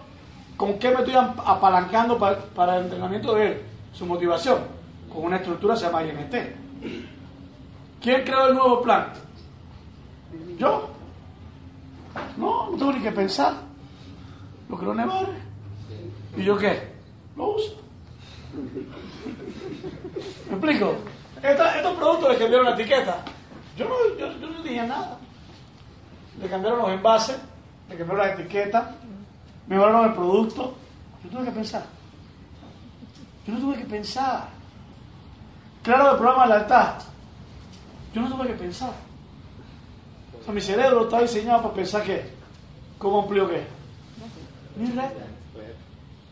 ¿con qué me estoy ap- apalancando pa- para el entrenamiento de él? Su motivación, con una estructura que se llama INT. ¿Quién creó el nuevo plan? ¿Yo? No, no tengo ni que pensar. Lo creó. ¿Y yo qué? Lo uso. ¿Me explico? Esta- estos productos le cambiaron la etiqueta. Yo no, yo, yo no dije nada. Le cambiaron los envases, le cambiaron la etiqueta, mejoraron el producto. Yo tuve que pensar. Yo no tuve que pensar. Claro, el programa de lealtad. Yo no tuve que pensar. O sea, mi cerebro está diseñado para pensar que, ¿cómo amplío qué? Mi red.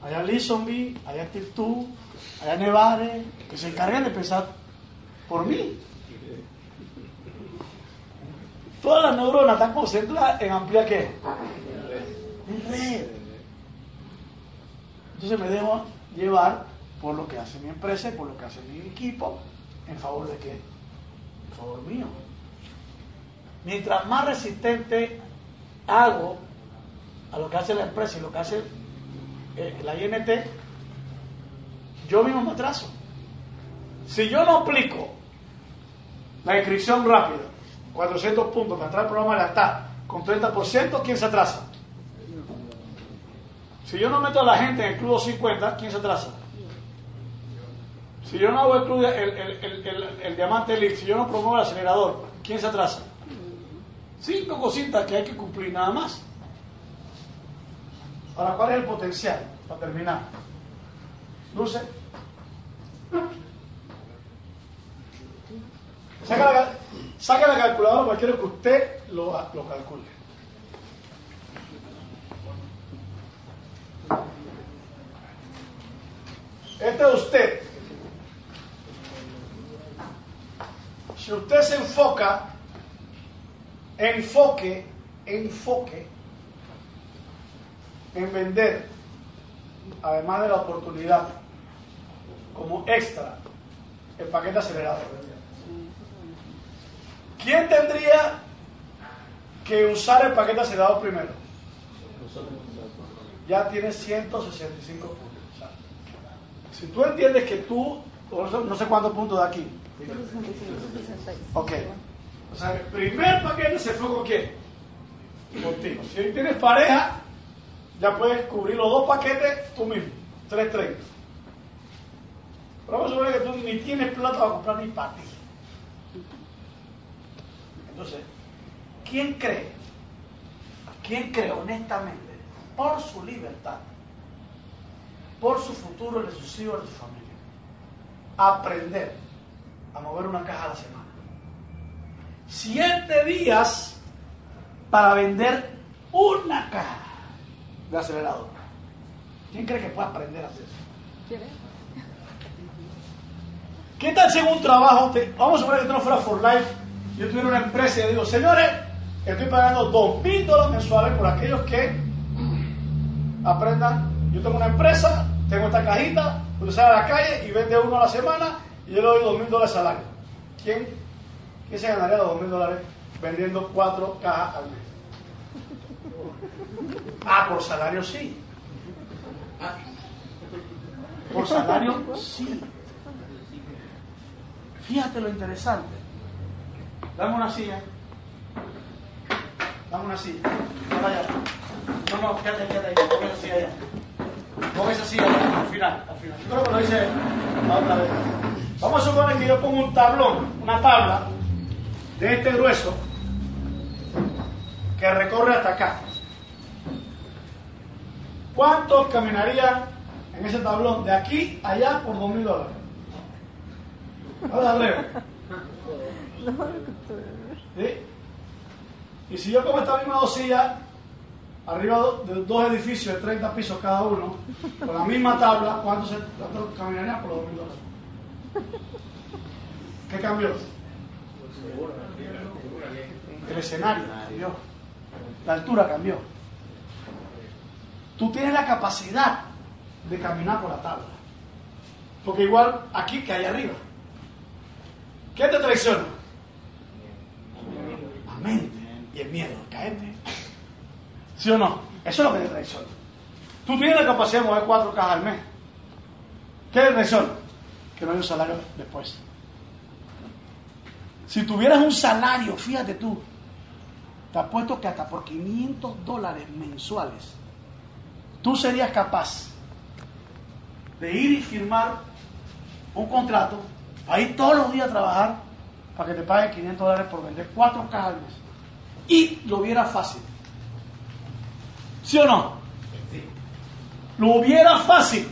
Allá Lisonby, allá Active allá Nevare, que se encarguen de pensar por mí. Todas las neuronas están concentradas en ampliar qué? Mi red. Entonces me dejo llevar por lo que hace mi empresa y por lo que hace mi equipo en favor de qué? En favor mío. Mientras más resistente hago a lo que hace la empresa y lo que hace eh, la INT, yo mismo me atraso. Si yo no aplico la inscripción rápida, 400 puntos para entrar al programa de la con 30%, ¿quién se atrasa? Si yo no meto a la gente en el club 50, ¿quién se atrasa? Si yo no hago el, club, el, el, el- el diamante elite, si yo no promuevo el acelerador, ¿quién se atrasa? Cinco cositas que hay que cumplir nada más. Ahora, ¿cuál es el potencial? Para terminar. Dulce. Saca la, saca la calculadora porque quiero que usted lo, lo calcule. Este es usted. Si usted se enfoca, enfoque, enfoque en vender, además de la oportunidad, como extra, el paquete acelerado. ¿Quién tendría que usar el paquete acelerado primero? Ya tiene 165 puntos. O sea, si tú entiendes que tú, no sé cuántos puntos de aquí, Ok. O sea, el primer paquete se fue con quién? Contigo. Si tienes pareja, ya puedes cubrir los dos paquetes tú mismo. 330. Pero vamos a suponer que tú ni tienes plata para comprar ni para ti. Entonces, ¿quién cree? ¿Quién cree honestamente, por su libertad, por su futuro, el de sus hijos, de su familia, aprender a mover una caja a la semana? Siete días para vender una caja de acelerador. ¿Quién cree que puede aprender a hacer eso? ¿Qué tal si en un trabajo, te- vamos a suponer que tú no fueras for life, yo tuviera una empresa y digo, señores, estoy pagando dos mil dólares mensuales por aquellos que aprendan. Yo tengo una empresa, tengo esta cajita, usted sale a la calle y vende uno a la semana y yo le doy dos mil dólares al año. ¿Quién, ¿Quién se ganaría los dos mil dólares vendiendo cuatro cajas al mes? Ah, por salario sí. Por salario sí. Fíjate lo interesante. Dame una silla. Dame una silla. Allá. No, no, quédate, quédate ahí. Esa silla allá. Pon esa silla allá, al final, al final. Yo creo que lo hice otra vez. Vamos a suponer que yo pongo un tablón, una tabla de este grueso que recorre hasta acá. ¿Cuántos caminarían en ese tablón de aquí a allá por dos mil dólares? Ahora breve. ¿Sí? Y si yo como esta misma dos sillas, arriba de dos edificios de 30 pisos cada uno, con la misma tabla, ¿cuántos, cuántos caminarían por dos mil dólares? ¿Qué cambió? El escenario cambió. La altura cambió. Tú tienes la capacidad de caminar por la tabla. Porque igual aquí que allá arriba. ¿Qué te traiciona? La mente y el miedo, caerte. ¿Sí o no? Eso es lo que te traiciona. Tú tienes la capacidad de mover cuatro cajas al mes. ¿Qué te traiciona? Que no hay un salario después. Si tuvieras un salario, fíjate tú, te apuesto que hasta por 500 dólares mensuales, tú serías capaz de ir y firmar un contrato para ir todos los días a trabajar para que te paguen 500 dólares por vender cuatro cajas al mes. Y lo hubiera fácil. ¿Sí o no? Lo hubiera fácil.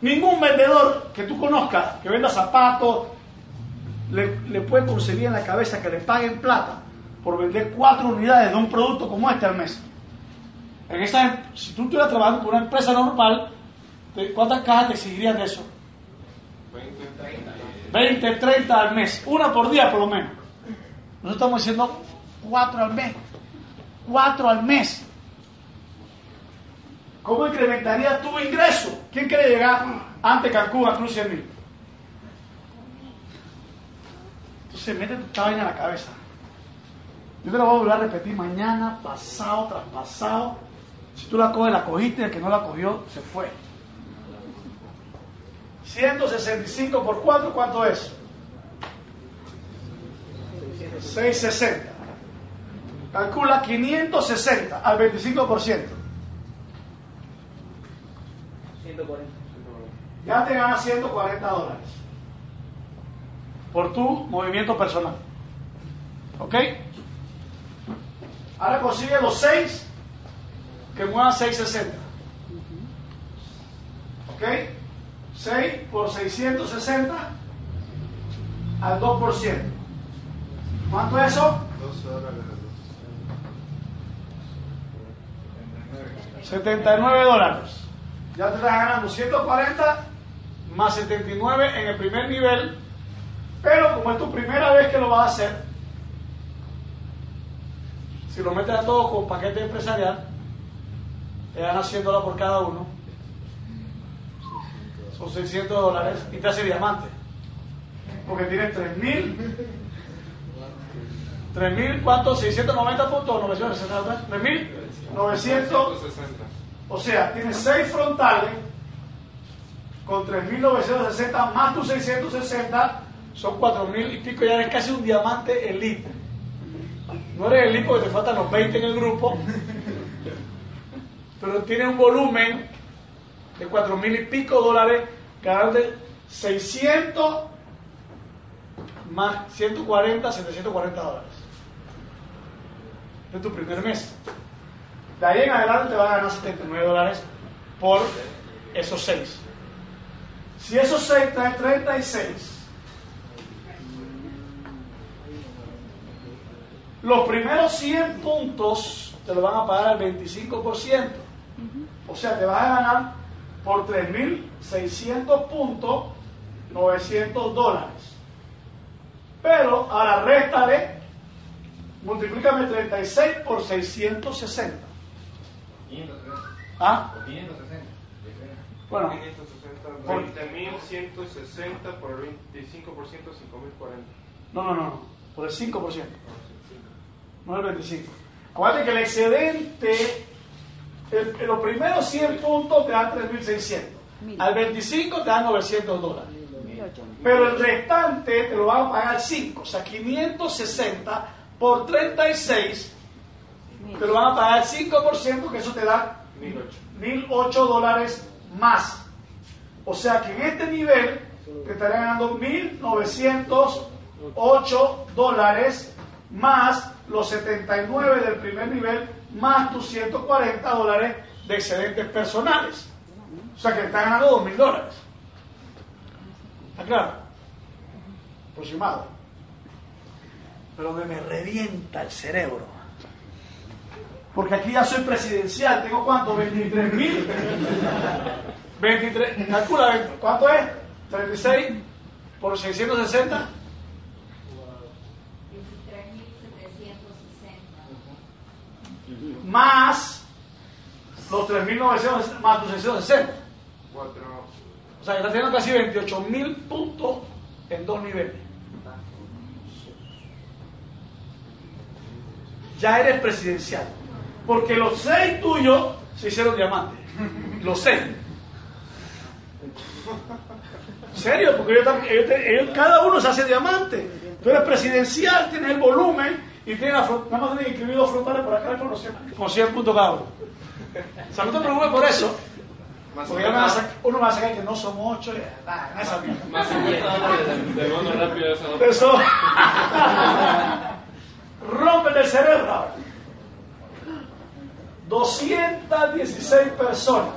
Ningún vendedor que tú conozcas que venda zapatos le, le puede conseguir en la cabeza que le paguen plata por vender cuatro unidades de un producto como este al mes. En esa, si tú estuvieras trabajando con una empresa normal, ¿de ¿cuántas cajas te exigirían de eso? 20, 30 al mes, una por día por lo menos. Nosotros estamos diciendo cuatro al mes, cuatro al mes. ¿Cómo incrementaría tu ingreso? ¿Quién quiere llegar ante Cancún a Cruz 100 mil? Entonces, mete esta vaina en la cabeza. Yo te la voy a volver a repetir mañana, pasado, tras pasado. Si tú la coges, la cogiste, el que no la cogió, se fue. 165 por 4, ¿cuánto es? 660. Calcula 560 al 25%. 140. Ya te ganas 140 dólares. Por tu movimiento personal. ¿Ok? Ahora consigue los 6 que muevan 660. ¿Ok? 6 por 660 al 2%. ¿Cuánto es eso? 79 dólares. Ya te estás ganando 140 más 79 en el primer nivel. Pero como es tu primera vez que lo vas a hacer, si lo metes a todos con paquete empresarial, 100 dólares por cada uno. Son 600 dólares y te hace diamante. Porque tienes 3000. 3000, ¿cuánto? 690 puntos, 960, 3900. O sea, tienes 6 frontales con 3960 más tus 660, son 4000 y pico, ya eres casi un diamante elite. No eres elite porque te faltan los 20 en el grupo, pero tienes un volumen de 4000 y pico dólares, ganarte 600 más 140, 740 dólares. Es tu primer mes. De ahí en adelante te vas a ganar 79 dólares por esos 6. Si esos 6 traen 36, los primeros 100 puntos te lo van a pagar al 25%. O sea, te vas a ganar por 3.600 puntos 900 dólares. Pero ahora réstale, multiplícame 36 por 660. 560. ¿Ah? O 560. Bueno, 560, Por- 20.160 por el 25%, 5.040. no, no, no, por el 5%, no el 25%. Acuérdate que el excedente, el- en los primeros 100 puntos te dan 3.600. Al 25 te dan 900 dólares. Pero el restante te lo van a pagar 5, o sea, 560 por 36 te lo van a pagar 5%, que eso te da 1.008. 1.008 dólares más. O sea que en este nivel te estaré ganando 1.908 dólares más los 79 del primer nivel más tus 140 dólares de excedentes personales. O sea que estás ganando 2.000 dólares. ¿Está claro? Aproximado. Pero me, me revienta el cerebro. Porque aquí ya soy presidencial. ¿Tengo cuánto? 23 mil. 23. Calcula, 20. ¿cuánto es? 36 por 660. Más los 3.900 más tus 660. 4. O sea que estás teniendo casi 28 mil puntos en dos niveles. Ya eres presidencial. Porque los seis tuyos se hicieron diamantes. Los seis. ¿En serio? Porque ellos, ellos ellos- cada uno se hace diamante. Tú eres presidencial, tienes el volumen y tienes la fron- nada más tienes que escribir dos frontales por acá con 100, con 100 puntos cada uno. O sea, no te preocupes por eso. Porque ya me a sacar- uno me va a sacar que no somos ocho. Nada, esa mierda. Más 50 dólares de bono rápido eso Eso. Rómpete el cerebro ahora. 216 personas.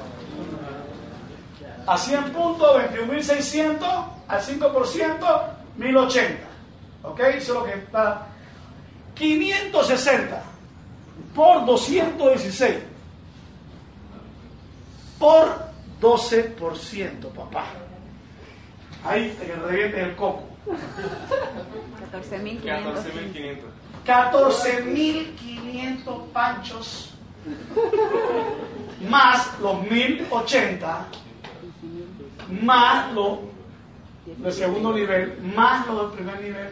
A 100 puntos, 21.600. Al 5%, 1.080. ¿Ok? Eso es lo que está. 560 por 216 por 12%, papá. Ahí te reviente el coco. 14.500. 14.500. 14.500 panchos más los 1.080 más los del segundo nivel más los del primer nivel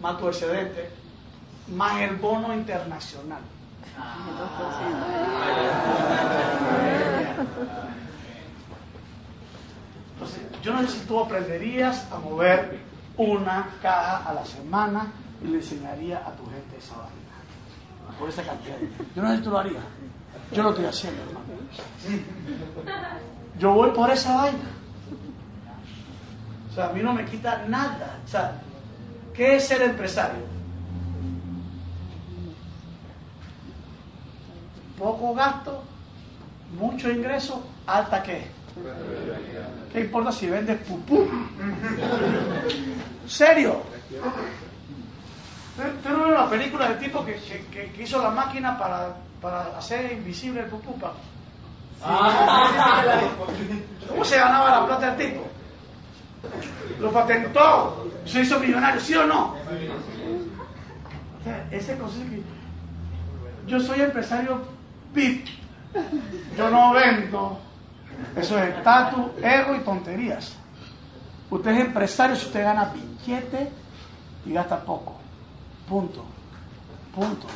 más tu excedente más el bono internacional. Entonces, yo no sé si tú aprenderías a mover una caja a la semana y le enseñaría a tu gente esa vaina. Por esa cantidad. Yo no sé si tú lo harías. Yo lo estoy haciendo, hermano. Yo voy por esa vaina. O sea, a mí no me quita nada. O sea, ¿qué es ser empresario? Poco gasto, mucho ingreso, alta qué. ¿Qué importa si vendes pupú? ¿Serio? ¿Usted no una película del tipo que, que- que- que hizo la máquina para, para hacer invisible el pupú? pa? ¿Cómo se ganaba la plata del tipo? Lo patentó, se hizo millonario, ¿sí o no? O sea, ese concepto que yo soy empresario VIP, yo no vendo, eso es estatus, ego y tonterías. Usted es empresario si usted gana billete y gasta poco. Punto. Punto.